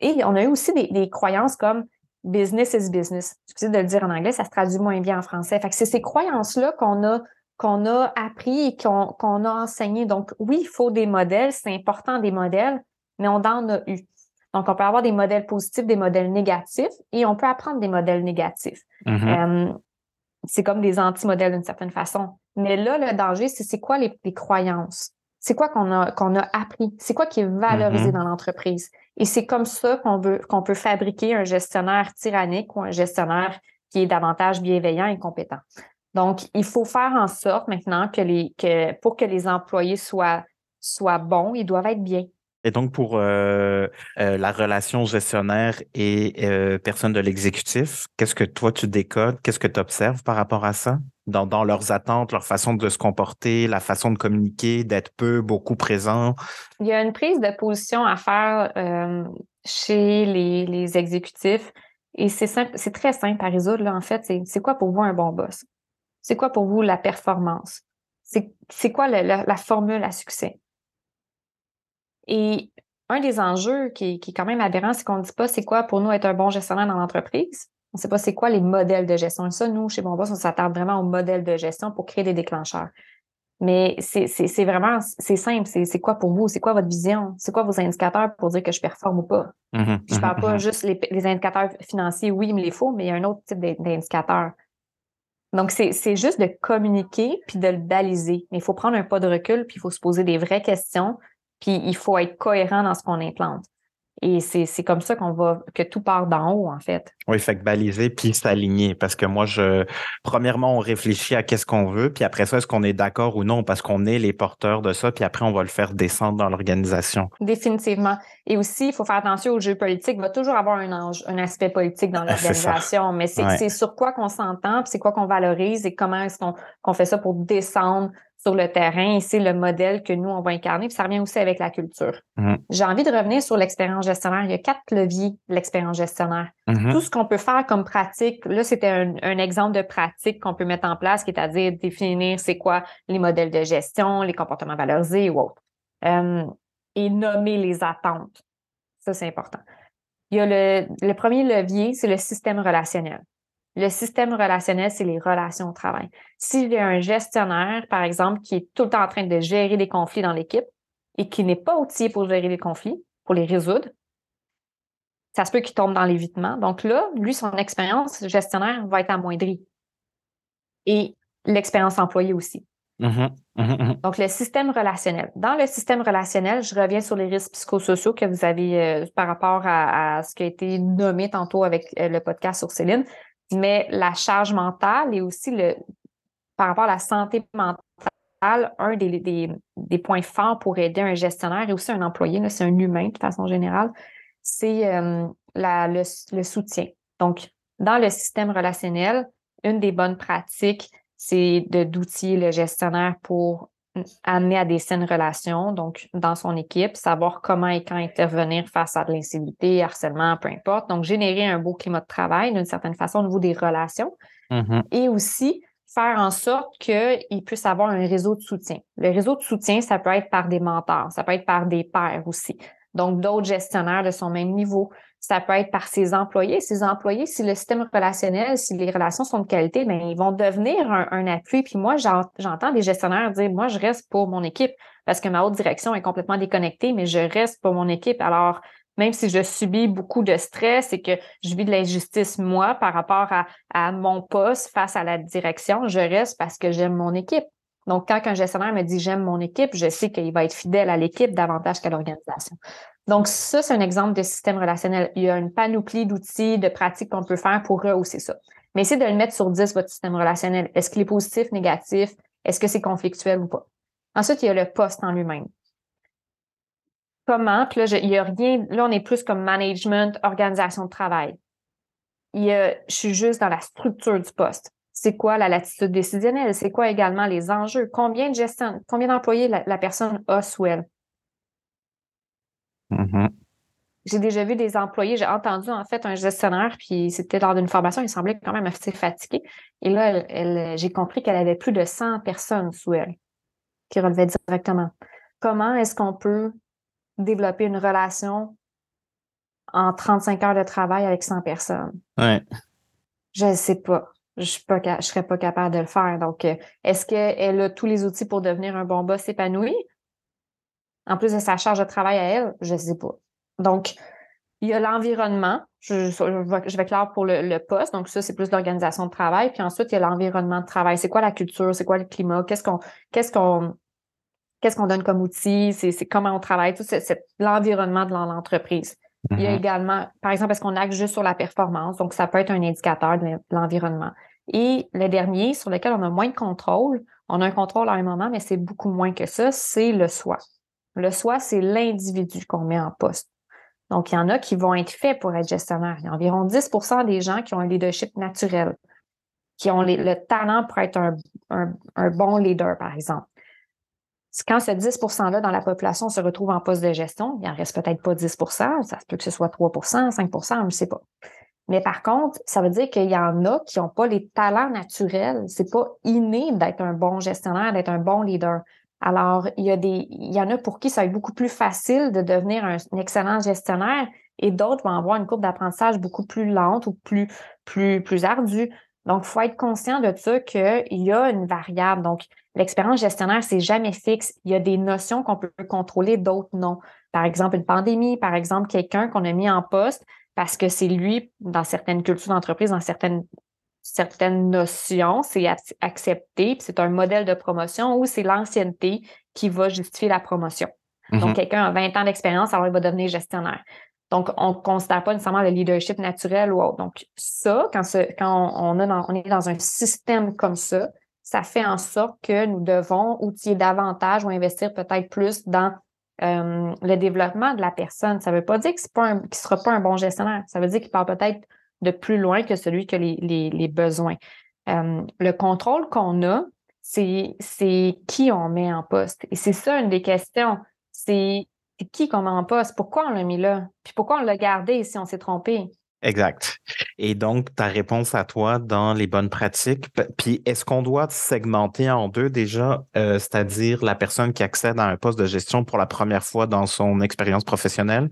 Et on a eu aussi des, des croyances comme business is business. Excusez de le dire en anglais, ça se traduit moins bien en français. Fait que c'est ces croyances-là qu'on a qu'on a appris et qu'on a enseigné. Donc, oui, il faut des modèles, c'est important des modèles, mais on en a eu. Donc, on peut avoir des modèles positifs, des modèles négatifs, et on peut apprendre des modèles négatifs. Mm-hmm. Euh, c'est comme des anti-modèles d'une certaine façon. Mais là, le danger, c'est c'est quoi les, croyances? C'est quoi qu'on a, qu'on a appris? C'est quoi qui est valorisé mm-hmm. dans l'entreprise? Et c'est comme ça qu'on veut, qu'on peut fabriquer un gestionnaire tyrannique ou un gestionnaire qui est davantage bienveillant et compétent. Donc, il faut faire en sorte maintenant que, les, que pour que les employés soient, soient bons, ils doivent être bien. Et donc, pour euh, euh, la relation gestionnaire et euh, personne de l'exécutif, qu'est-ce que toi tu décodes? Qu'est-ce que tu observes par rapport à ça? Dans, dans, leurs attentes, leur façon de se comporter, la façon de communiquer, d'être peu, beaucoup présent? Il y a une prise de position à faire chez les, les, exécutifs et c'est c'est très simple à résoudre. Là, en fait, c'est quoi pour vous un bon boss? C'est quoi pour vous la performance? C'est quoi la formule à succès? Et un des enjeux qui, qui est quand même aberrant, c'est qu'on ne dit pas c'est quoi pour nous être un bon gestionnaire dans l'entreprise. On ne sait pas c'est quoi les modèles de gestion. Et ça, nous, chez Bonboss, on s'attarde vraiment aux modèles de gestion pour créer des déclencheurs. Mais c'est vraiment, c'est simple. C'est quoi pour vous? C'est quoi votre vision? C'est quoi vos indicateurs pour dire que je performe ou pas? Mm-hmm, je parle mm-hmm, pas mm-hmm. juste les, les, indicateurs financiers, oui, il me les faut, mais il y a un autre type d'indicateurs. Donc, c'est juste de communiquer puis de le baliser. Mais il faut prendre un pas de recul puis il faut se poser des vraies questions puis il faut être cohérent dans ce qu'on implante. Et c'est comme ça qu'on va, que tout part d'en haut, en fait. Oui, fait que baliser puis s'aligner. Parce que moi, je, premièrement, on réfléchit à qu'est-ce qu'on veut, puis après ça, est-ce qu'on est d'accord ou non, parce qu'on est les porteurs de ça, puis après, on va le faire descendre dans l'organisation. Définitivement. Et aussi, il faut faire attention au jeu politique. Il va toujours avoir un, un aspect politique dans l'organisation, mais c'est sur quoi qu'on s'entend, puis c'est quoi qu'on valorise et comment est-ce qu'on fait ça pour descendre sur le terrain et c'est le modèle que nous, on va incarner. Puis ça revient aussi avec la culture. Mm-hmm. J'ai envie de revenir sur l'expérience gestionnaire. Il y a quatre leviers de l'expérience gestionnaire. Mm-hmm. Tout ce qu'on peut faire comme pratique, là, c'était un, exemple de pratique qu'on peut mettre en place, qui est à dire définir c'est quoi les modèles de gestion, les comportements valorisés ou autres. Euh, et nommer les attentes. Ça, c'est important. Il y a le, le premier levier, c'est le système relationnel. Le système relationnel, c'est les relations au travail. S'il y a un gestionnaire, par exemple, qui est tout le temps en train de gérer des conflits dans l'équipe et qui n'est pas outillé pour gérer les conflits, pour les résoudre, ça se peut qu'il tombe dans l'évitement. Donc là, lui, son expérience gestionnaire va être amoindrie. Et l'expérience employée aussi. Mm-hmm. Mm-hmm. Mm-hmm. Donc, le système relationnel. Dans le système relationnel, je reviens sur les risques psychosociaux que vous avez euh, par rapport à, ce qui a été nommé tantôt avec euh, le podcast sur Céline mais la charge mentale et aussi le, par rapport à la santé mentale, un des, des, points forts pour aider un gestionnaire et aussi un employé, c'est un humain de façon générale, c'est euh, le, le, soutien. Donc, dans le système relationnel, une des bonnes pratiques, c'est d'outiller le gestionnaire pour amener à des saines relations, donc dans son équipe, savoir comment et quand intervenir face à de l'insécurité, harcèlement, peu importe. Donc, générer un beau climat de travail d'une certaine façon au niveau des relations mm-hmm. et aussi faire en sorte qu'il puisse avoir un réseau de soutien. Le réseau de soutien, ça peut être par des mentors, ça peut être par des pairs aussi. Donc, d'autres gestionnaires de son même niveau, ça peut être par ses employés. Ses employés, si le système relationnel, si les relations sont de qualité, bien, ils vont devenir un, appui. Puis moi, j'entends des gestionnaires dire, moi, je reste pour mon équipe parce que ma haute direction est complètement déconnectée, mais je reste pour mon équipe. Alors, même si je subis beaucoup de stress et que je vis de l'injustice, moi, par rapport à, à mon poste face à la direction, je reste parce que j'aime mon équipe. Donc, quand un gestionnaire me dit j'aime mon équipe, je sais qu'il va être fidèle à l'équipe davantage qu'à l'organisation. Donc, ça, c'est un exemple de système relationnel. Il y a une panoplie d'outils, de pratiques qu'on peut faire pour rehausser ça. Mais essayez de le mettre sur 10, votre système relationnel. Est-ce qu'il est positif, négatif? Est-ce que c'est conflictuel ou pas? Ensuite, il y a le poste en lui-même. Comment? Puis là, il y a rien. Là, on est plus comme management, organisation de travail. Il y a, je suis juste dans la structure du poste. C'est quoi la latitude décisionnelle? C'est quoi également les enjeux? Combien de gestion, combien d'employés la, personne a sous elle? Mm-hmm. J'ai déjà vu des employés, j'ai entendu en fait un gestionnaire, puis c'était lors d'une formation, il semblait quand même assez fatigué. Et là, elle, j'ai compris qu'elle avait plus de 100 personnes sous elle qui relevaient directement. Comment est-ce qu'on peut développer une relation en 35 heures de travail avec 100 personnes? Ouais. Je ne sais pas. Je ne serais pas capable de le faire. Donc, euh, est-ce qu'elle a tous les outils pour devenir un bon boss épanoui? En plus de sa charge de travail à elle, je ne sais pas. Donc, il y a l'environnement. Je, je, vais clair pour le, poste. Donc, ça, c'est plus l'organisation de travail. Puis ensuite, il y a l'environnement de travail. C'est quoi la culture? C'est quoi le climat? Qu'est-ce qu'on qu'est-ce qu'on qu'est-ce qu'on donne comme outil? C'est comment on travaille? Tout c'est l'environnement de l'entreprise. Il y a mm-hmm. également, par exemple, est-ce qu'on acte juste sur la performance? Donc, ça peut être un indicateur de l'environnement. Et le dernier, sur lequel on a moins de contrôle, on a un contrôle à un moment, mais c'est beaucoup moins que ça, c'est le soi. Le soi, c'est l'individu qu'on met en poste. Donc, il y en a qui vont être faits pour être gestionnaire. Il y a environ 10% des gens qui ont un leadership naturel, qui ont le talent pour être un, bon leader, par exemple. Quand ce 10 %-là dans la population se retrouve en poste de gestion, il en reste peut-être pas 10% ça peut que ce soit 3% 5% je ne sais pas. Mais par contre, ça veut dire qu'il y en a qui n'ont pas les talents naturels. C'est pas inné d'être un bon gestionnaire, d'être un bon leader. Alors, il y, a des, il y en a pour qui ça va être beaucoup plus facile de devenir un, excellent gestionnaire et d'autres vont avoir une courbe d'apprentissage beaucoup plus lente ou plus, plus, plus ardue. Donc, il faut être conscient de ça qu'il y a une variable. Donc, l'expérience gestionnaire, c'est jamais fixe. Il y a des notions qu'on peut contrôler, d'autres non. Par exemple, une pandémie, par exemple, quelqu'un qu'on a mis en poste parce que c'est lui, dans certaines cultures d'entreprise, dans certaines certaines notions, c'est accepté, puis c'est un modèle de promotion ou c'est l'ancienneté qui va justifier la promotion. Donc, mm-hmm. quelqu'un a 20 ans d'expérience, alors il va devenir gestionnaire. Donc, on ne considère pas nécessairement le leadership naturel ou autre. Donc, ça, quand, quand on, a on est dans un système comme ça, ça fait en sorte que nous devons outiller davantage ou investir peut-être plus dans euh, le développement de la personne. Ça ne veut pas dire qu'il ne sera pas un bon gestionnaire. Ça veut dire qu'il part peut-être de plus loin que celui que les, besoins. Euh, le contrôle qu'on a, c'est qui on met en poste. Et c'est ça une des questions. C'est qui qu'on met en poste? Pourquoi on l'a mis là? Puis pourquoi on l'a gardé si on s'est trompé? Exact. Et donc, ta réponse à toi dans les bonnes pratiques, puis est-ce qu'on doit segmenter en deux déjà, euh, c'est-à-dire la personne qui accède à un poste de gestion pour la première fois dans son expérience professionnelle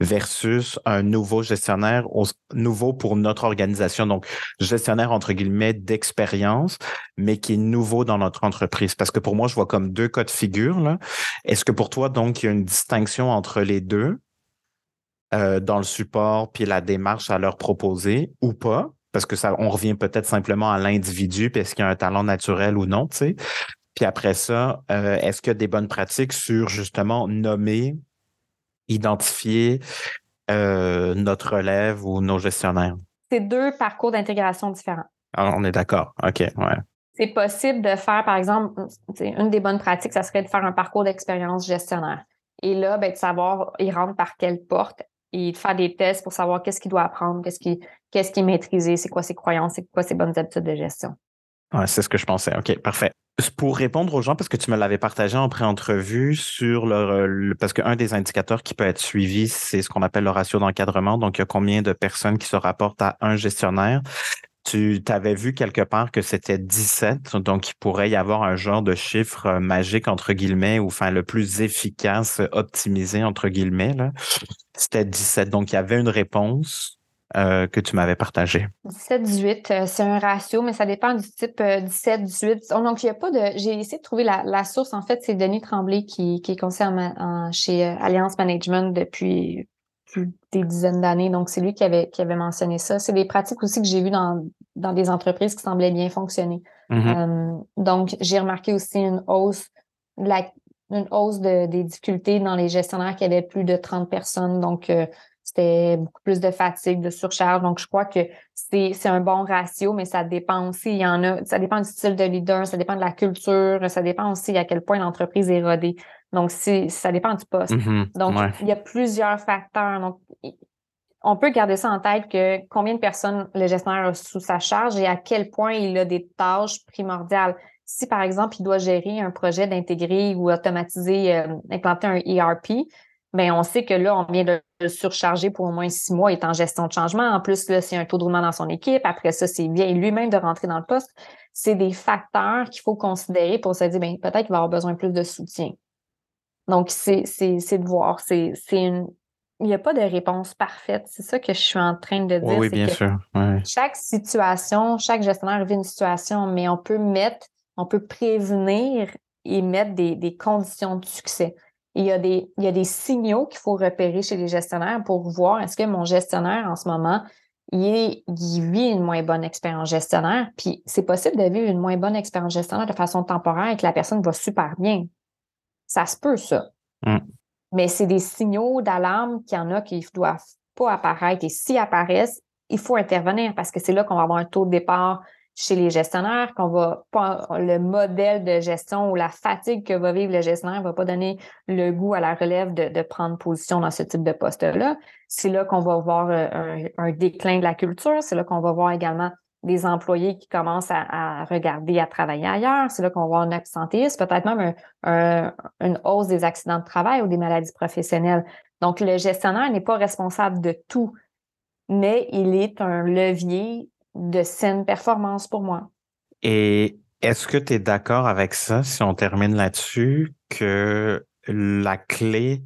versus un nouveau gestionnaire, nouveau pour notre organisation, donc gestionnaire entre guillemets d'expérience, mais qui est nouveau dans notre entreprise? Parce que pour moi, je vois comme deux cas de figure. Est-ce que pour toi, donc, il y a une distinction entre les deux? Euh, dans le support puis la démarche à leur proposer ou pas, parce que ça, on revient peut-être simplement à l'individu, puis est-ce qu'il y a un talent naturel ou non, tu sais. Puis après ça, euh, est-ce qu'il y a des bonnes pratiques sur justement nommer, identifier euh, notre relève ou nos gestionnaires? C'est deux parcours d'intégration différents. Ah, on est d'accord. OK, ouais. C'est possible de faire, par exemple, une des bonnes pratiques, ça serait de faire un parcours d'expérience gestionnaire. Et là, ben, de savoir, il rentre par quelle porte, et de faire des tests pour savoir qu'est-ce qu'il doit apprendre, qu'est-ce qui, qu'est-ce est maîtrisé, c'est quoi ses croyances, c'est quoi ses bonnes habitudes de gestion. Ouais, c'est ce que je pensais. OK, parfait. Pour répondre aux gens, parce que tu me l'avais partagé en pré-entrevue sur le, parce qu'un des indicateurs qui peut être suivi, c'est ce qu'on appelle le ratio d'encadrement. Donc, il y a combien de personnes qui se rapportent à un gestionnaire. Tu t'avais vu quelque part que c'était 17, donc il pourrait y avoir un genre de chiffre euh, magique, entre guillemets, ou enfin le plus efficace, optimisé, entre guillemets. C'était 17. Donc, il y avait une réponse euh, que tu m'avais partagée. 17-18, euh, c'est un ratio, mais ça dépend du type 17-18. Donc, il n'y a pas de. J'ai essayé de trouver la, source. En fait, c'est Denis Tremblay qui, qui est conseiller chez Alliance Management depuis des dizaines d'années. Donc, c'est lui qui avait, qui avait mentionné ça. C'est des pratiques aussi que j'ai vues dans, dans des entreprises qui semblaient bien fonctionner. Mm-hmm. Euh, donc, j'ai remarqué aussi une hausse, la, une hausse de, des difficultés dans les gestionnaires qui avaient plus de 30 personnes. Donc, euh, c'était beaucoup plus de fatigue, de surcharge. Donc, je crois que c'est un bon ratio, mais ça dépend aussi. Il y en a, ça dépend du style de leader, ça dépend de la culture, ça dépend aussi à quel point l'entreprise est rodée. Donc, ça dépend du poste. Mm-hmm. Donc, il y a plusieurs facteurs. Donc, on peut garder ça en tête que combien de personnes le gestionnaire a sous sa charge et à quel point il a des tâches primordiales. Si, par exemple, il doit gérer un projet d'intégrer ou automatiser, euh, implanter un ERP, bien, on sait que là, on vient de le surcharger pour au moins six mois, il est en gestion de changement. En plus, là, c'est un taux de roulement dans son équipe. Après ça, c'est bien lui-même de rentrer dans le poste. C'est des facteurs qu'il faut considérer pour se dire, bien, peut-être qu'il va avoir besoin de plus de soutien. Donc, c'est de voir. C'est une. Il n'y a pas de réponse parfaite. C'est ça que je suis en train de dire. Oui, bien sûr. Chaque situation, chaque gestionnaire vit une situation, mais on peut mettre, on peut prévenir et mettre des, des conditions de succès. il y, a des, il y a des signaux qu'il faut repérer chez les gestionnaires pour voir est-ce que mon gestionnaire en ce moment, il, il, vit une moins bonne expérience gestionnaire. Puis c'est possible de vivre une moins bonne expérience gestionnaire de façon temporaire et que la personne va super bien. Ça se peut, ça. Mm. Mais c'est des signaux d'alarme qu'il y en a qui ne doivent pas apparaître. Et s'ils apparaissent, il faut intervenir parce que c'est là qu'on va avoir un taux de départ chez les gestionnaires, qu'on va pas le modèle de gestion ou la fatigue que va vivre le gestionnaire va pas donner le goût à la relève de, prendre position dans ce type de poste-là. C'est là, qu'on va voir euh, un, déclin de la culture. C'est là qu'on va voir également des employés qui commencent à, regarder, à travailler ailleurs. C'est là qu'on va voir un absentéisme, peut-être même une hausse des accidents de travail ou des maladies professionnelles. Donc, le gestionnaire n'est pas responsable de tout, mais il est un levier de saine performance pour moi. Et est-ce que tu es d'accord avec ça, si on termine là-dessus, que la clé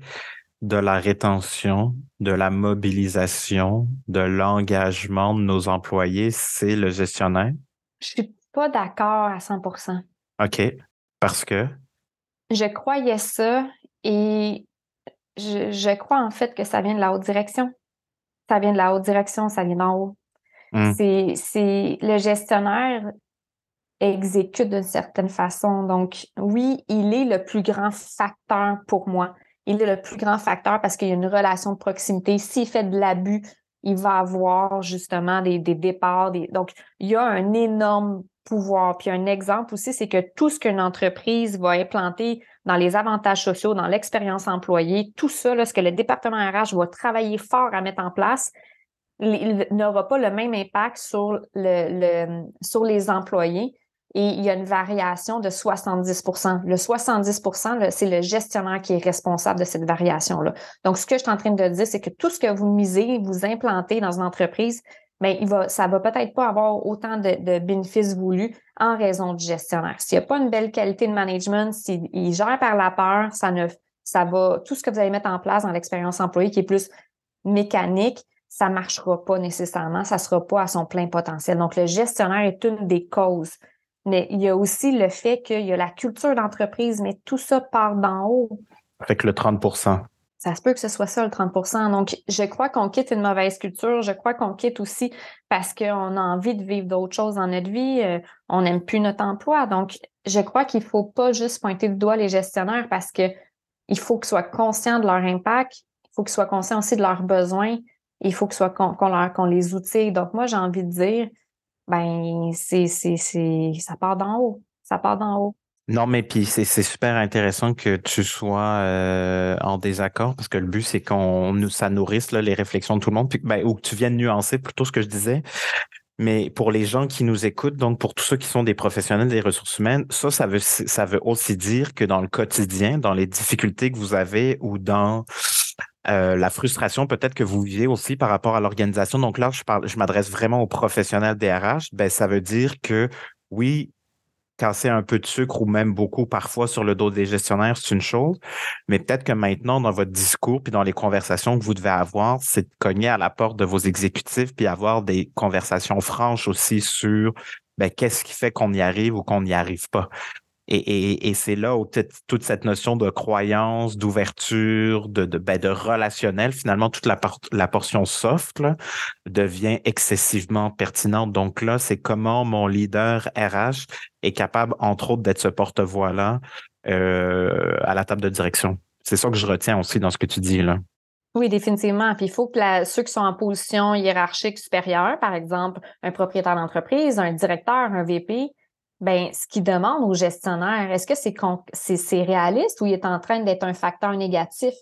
de la rétention, de la mobilisation, de l'engagement de nos employés, c'est le gestionnaire? Je suis pas d'accord à 100% OK. Parce que? Je croyais ça et je, crois en fait que ça vient de la haute direction. Ça vient de la haute direction, ça vient d'en haut. Mmh. C'est le gestionnaire exécute d'une certaine façon. Donc, oui, il est le plus grand facteur pour moi. Il est le plus grand facteur parce qu'il y a une relation de proximité. S'il fait de l'abus, il va avoir justement des, départs. Donc, il y a un énorme pouvoir. Puis un exemple aussi, c'est que tout ce qu'une entreprise va implanter dans les avantages sociaux, dans l'expérience employée, tout ça, ce que le département RH va travailler fort à mettre en place, il n'aura pas le même impact sur, le, sur les employés. Et il y a une variation de 70% Le 70% c'est le gestionnaire qui est responsable de cette variation-là. Donc, ce que je suis en train de dire, c'est que tout ce que vous misez, vous implantez dans une entreprise, bien, il va, ça va peut-être pas avoir autant de, bénéfices voulus en raison du gestionnaire. S'il n'y a pas une belle qualité de management, s'il gère par la peur, ça ne, ça va, tout ce que vous allez mettre en place dans l'expérience employée qui est plus mécanique, ça ne marchera pas nécessairement, ça ne sera pas à son plein potentiel. Donc, le gestionnaire est une des causes. Mais il y a aussi le fait qu'il y a la culture d'entreprise, mais tout ça part d'en haut. Avec le 30% ça se peut que ce soit ça, le 30% Donc, je crois qu'on quitte une mauvaise culture. Je crois qu'on quitte aussi parce qu'on a envie de vivre d'autres choses dans notre vie. Euh, on n'aime plus notre emploi. Donc, je crois qu'il ne faut pas juste pointer du doigt les gestionnaires parce que il faut qu'ils soient conscients de leur impact. Il faut qu'ils soient conscients aussi de leurs besoins il faut que soit qu'on les outille. Donc, moi, j'ai envie de dire, ben, c'est, c'est, ça part d'en haut. Ça part d'en haut. Non, mais puis c'est, super intéressant que tu sois euh, en désaccord parce que le but, c'est qu'on ça nourrisse là, les réflexions de tout le monde, puis, ben, ou que tu viennes nuancer plutôt ce que je disais. Mais pour les gens qui nous écoutent, donc pour tous ceux qui sont des professionnels des ressources humaines, ça, ça veut, ça veut aussi dire que dans le quotidien, dans les difficultés que vous avez ou dans euh, la frustration peut-être que vous vivez aussi par rapport à l'organisation. Donc là, je, m'adresse vraiment aux professionnels DRH. Ben, ça veut dire que oui, casser un peu de sucre ou même beaucoup parfois sur le dos des gestionnaires, c'est une chose. Mais peut-être que maintenant, dans votre discours puis dans les conversations que vous devez avoir, c'est de cogner à la porte de vos exécutifs puis avoir des conversations franches aussi sur ben, qu'est-ce qui fait qu'on y arrive ou qu'on n'y arrive pas. Et, c'est là où toute cette notion de croyance, d'ouverture, de, ben, relationnel, finalement, toute la, la portion soft devient excessivement pertinente. Donc là, c'est comment mon leader RH est capable, entre autres, d'être ce porte-voix-là euh, à la table de direction. C'est ça que je retiens aussi dans ce que tu dis là. Oui, définitivement. Puis il faut que ceux qui sont en position hiérarchique supérieure, par exemple un propriétaire d'entreprise, un directeur, un VP, ben, ce qu'il demande au gestionnaire, est-ce que c'est, c'est, réaliste ou il est en train d'être un facteur négatif?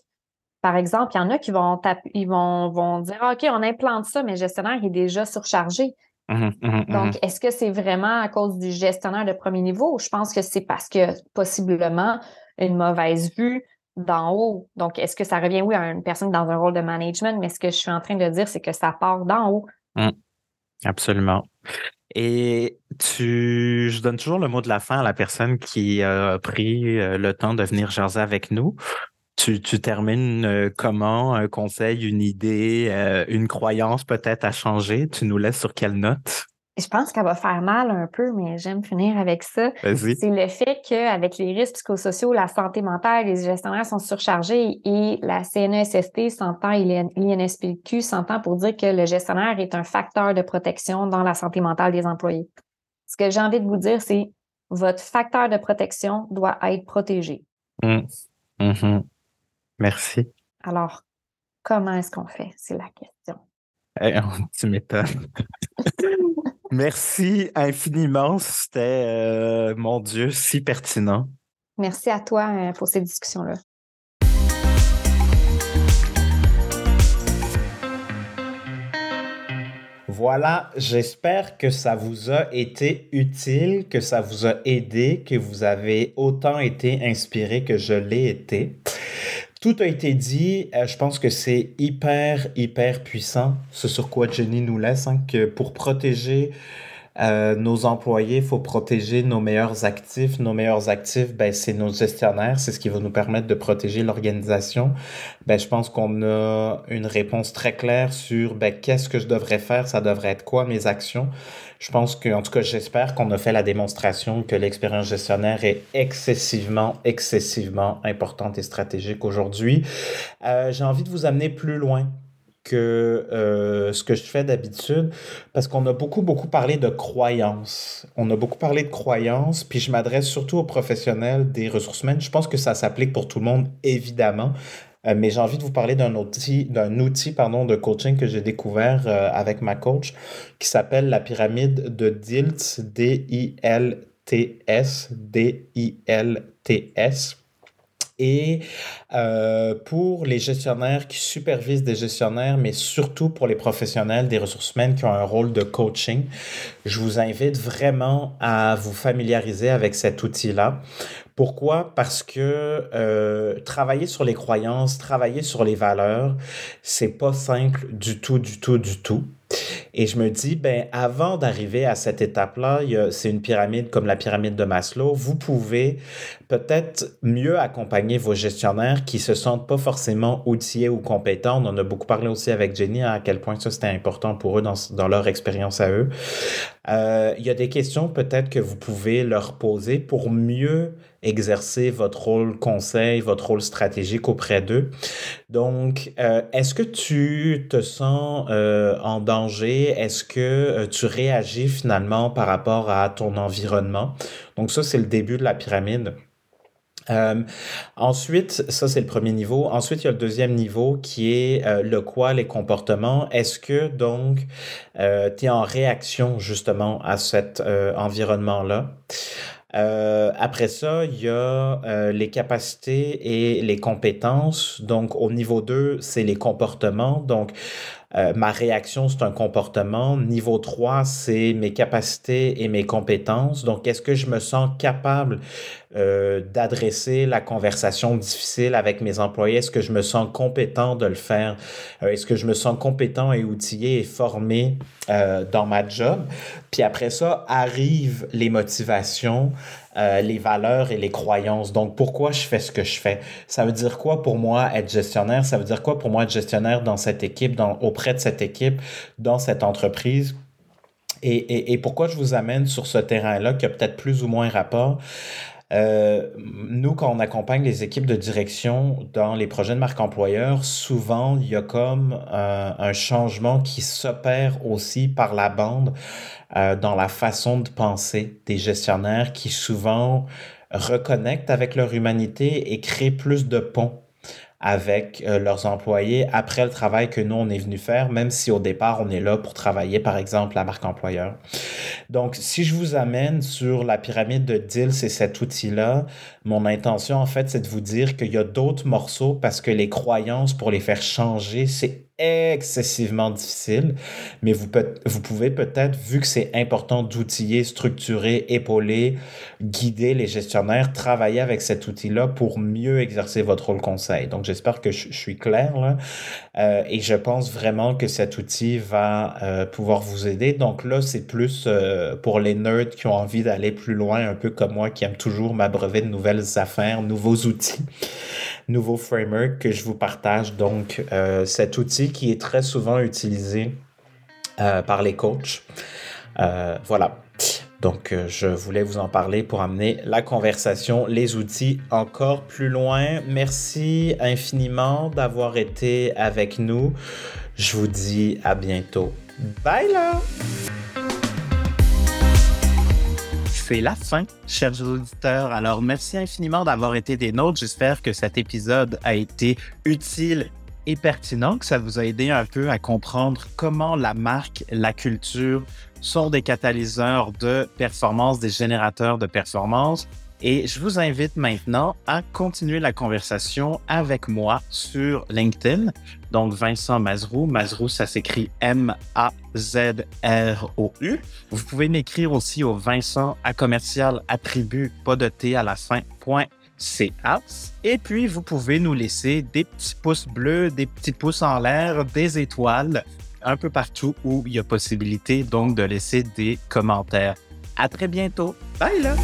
Par exemple, il y en a qui vont, ils vont, vont dire OK, on implante ça, mais le gestionnaire est déjà surchargé. Mmh mmh Donc, mmh est-ce que c'est vraiment à cause du gestionnaire de premier niveau? Je pense que c'est parce que possiblement une mauvaise vue d'en haut. Donc, est-ce que ça revient, oui, à une personne dans un rôle de management, mais ce que je suis en train de dire, c'est que ça part d'en haut. Absolument. Et tu, je donne toujours le mot de la fin à la personne qui a pris euh, le temps de venir jaser avec nous. Tu, tu termines euh, comment? Un conseil, une idée, euh, une croyance peut-être à changer? Tu nous laisses sur quelle note? Je pense qu'elle va faire mal un peu, mais j'aime finir avec ça. C'est le fait qu'avec les risques psychosociaux, la santé mentale, les gestionnaires sont surchargés et la CNESST s'entend, l'INSPQ s'entend pour dire que le gestionnaire est un facteur de protection dans la santé mentale des employés. Ce que j'ai envie de vous dire, c'est votre facteur de protection doit être protégé. Mmh. Mmh Merci. Alors, comment est-ce qu'on fait? C'est la question. Eh, tu m'étonnes. Merci infiniment. C'était, euh, mon Dieu, si pertinent. Merci à toi euh, pour ces discussions-là. Voilà, j'espère que ça vous a été utile, que ça vous a aidé, que vous avez autant été inspiré que je l'ai été. Tout a été dit. Euh, je pense que c'est hyper, hyper puissant, ce sur quoi Jenny nous laisse, hein, que pour protéger euh, nos employés, il faut protéger nos meilleurs actifs. Nos meilleurs actifs, ben, c'est nos gestionnaires. C'est ce qui va nous permettre de protéger l'organisation. Ben, je pense qu'on a une réponse très claire sur ben, qu'est-ce que je devrais faire? Ça devrait être quoi mes actions? Je pense que, en tout cas, j'espère qu'on a fait la démonstration que l'expérience gestionnaire est excessivement, excessivement importante et stratégique aujourd'hui. Euh, J'ai envie de vous amener plus loin que euh, ce que je fais d'habitude, parce qu'on a beaucoup, beaucoup parlé de croyances. On a beaucoup parlé de croyances, puis je m'adresse surtout aux professionnels des ressources humaines. Je pense que ça s'applique pour tout le monde, évidemment. Euh, mais j'ai envie de vous parler d'un outil, d'un outil de coaching que j'ai découvert euh, avec ma coach qui s'appelle la pyramide de Dilts, D-I-L-T-S, D-I-L-T-S. Et euh, pour les gestionnaires qui supervisent des gestionnaires, mais surtout pour les professionnels des ressources humaines qui ont un rôle de coaching, je vous invite vraiment à vous familiariser avec cet outil-là. Pourquoi? Parce que euh, travailler sur les croyances, travailler sur les valeurs, c'est pas simple du tout, du tout, du tout. Et je me dis, ben, avant d'arriver à cette étape-là, c'est une pyramide comme la pyramide de Maslow. Vous pouvez peut-être mieux accompagner vos gestionnaires qui se sentent pas forcément outillés ou compétents. On en a beaucoup parlé aussi avec Jenny à quel point ça c'était important pour eux dans, dans leur expérience à eux. Euh, il y a des questions peut-être que vous pouvez leur poser pour mieux exercer votre rôle conseil, votre rôle stratégique auprès d'eux. Donc, euh, est-ce que tu te sens euh, en danger? Est-ce que euh, tu réagis finalement par rapport à ton environnement? Donc, ça, c'est le début de la pyramide. ensuite, ça c'est le premier niveau. Ensuite, il y a le deuxième niveau qui est le quoi, les comportements. Est-ce que donc tu es en réaction justement à cet environnement-là? Euh, après ça, il y a euh, les capacités et les compétences. Donc, au niveau 2, c'est les comportements. Donc, euh, ma réaction, c'est un comportement. Niveau 3, c'est mes capacités et mes compétences. Donc, est-ce que je me sens capable euh, d'adresser la conversation difficile avec mes employés? Est-ce que je me sens compétent de le faire? Euh, est-ce que je me sens compétent et outillé et formé dans ma job? Puis après ça, arrivent les motivations, euh, les valeurs et les croyances. Donc, pourquoi je fais ce que je fais? Ça veut dire quoi pour moi être gestionnaire? Ça veut dire quoi pour moi être gestionnaire dans cette équipe, auprès de cette équipe, dans cette entreprise? Et, et, et pourquoi je vous amène sur ce terrain-là qui a peut-être plus ou moins rapport? Euh, nous, quand on accompagne les équipes de direction dans les projets de marque employeur, souvent, il y a comme euh, un changement qui s'opère aussi par la bande euh, dans la façon de penser des gestionnaires qui souvent reconnectent avec leur humanité et créent plus de ponts avec euh, leurs employés après le travail que nous, on est venu faire, même si au départ, on est là pour travailler, par exemple, la marque employeur. Donc, si je vous amène sur la pyramide de deal, c'est cet outil-là, mon intention, en fait, c'est de vous dire qu'il y a d'autres morceaux parce que les croyances, pour les faire changer, c'est excessivement difficile, mais vous, peut, vous pouvez peut-être, vu que c'est important d'outiller, structurer, épauler, guider les gestionnaires, travailler avec cet outil-là pour mieux exercer votre rôle conseil. Donc, j'espère que je, suis clair là. Euh, et je pense vraiment que cet outil va euh, pouvoir vous aider. Donc là, c'est plus euh, pour les nerds qui ont envie d'aller plus loin, un peu comme moi, qui aiment toujours m'abreuver de nouvelles affaires, nouveaux outils nouveau framework que je vous partage. Donc, cet qui est très souvent utilisé euh, par les coachs. Euh, voilà. Donc, je voulais vous en parler pour amener la conversation, les outils encore plus loin. Merci infiniment d'avoir été avec nous. Je vous dis à bientôt. Bye là! c'est la fin, chers auditeurs. Alors, merci infiniment d'avoir été des nôtres. J'espère que cet épisode a été utile et pertinent, que ça vous a aidé un peu à comprendre comment la marque, la culture sont des catalyseurs de performance, des générateurs de performance. Et je vous invite maintenant à continuer la conversation avec moi sur LinkedIn. Donc, Vincent Mazrou. Mazrou, ça s'écrit M-A-Z-R-O-U. Vous pouvez m'écrire aussi au Vincent à commercial attribut, pas de T à la fin, CA. Et puis, vous pouvez nous laisser des petits pouces bleus, des petits pouces en l'air, des étoiles, un peu partout où il y a possibilité donc de laisser des commentaires. À très bientôt. Bye là!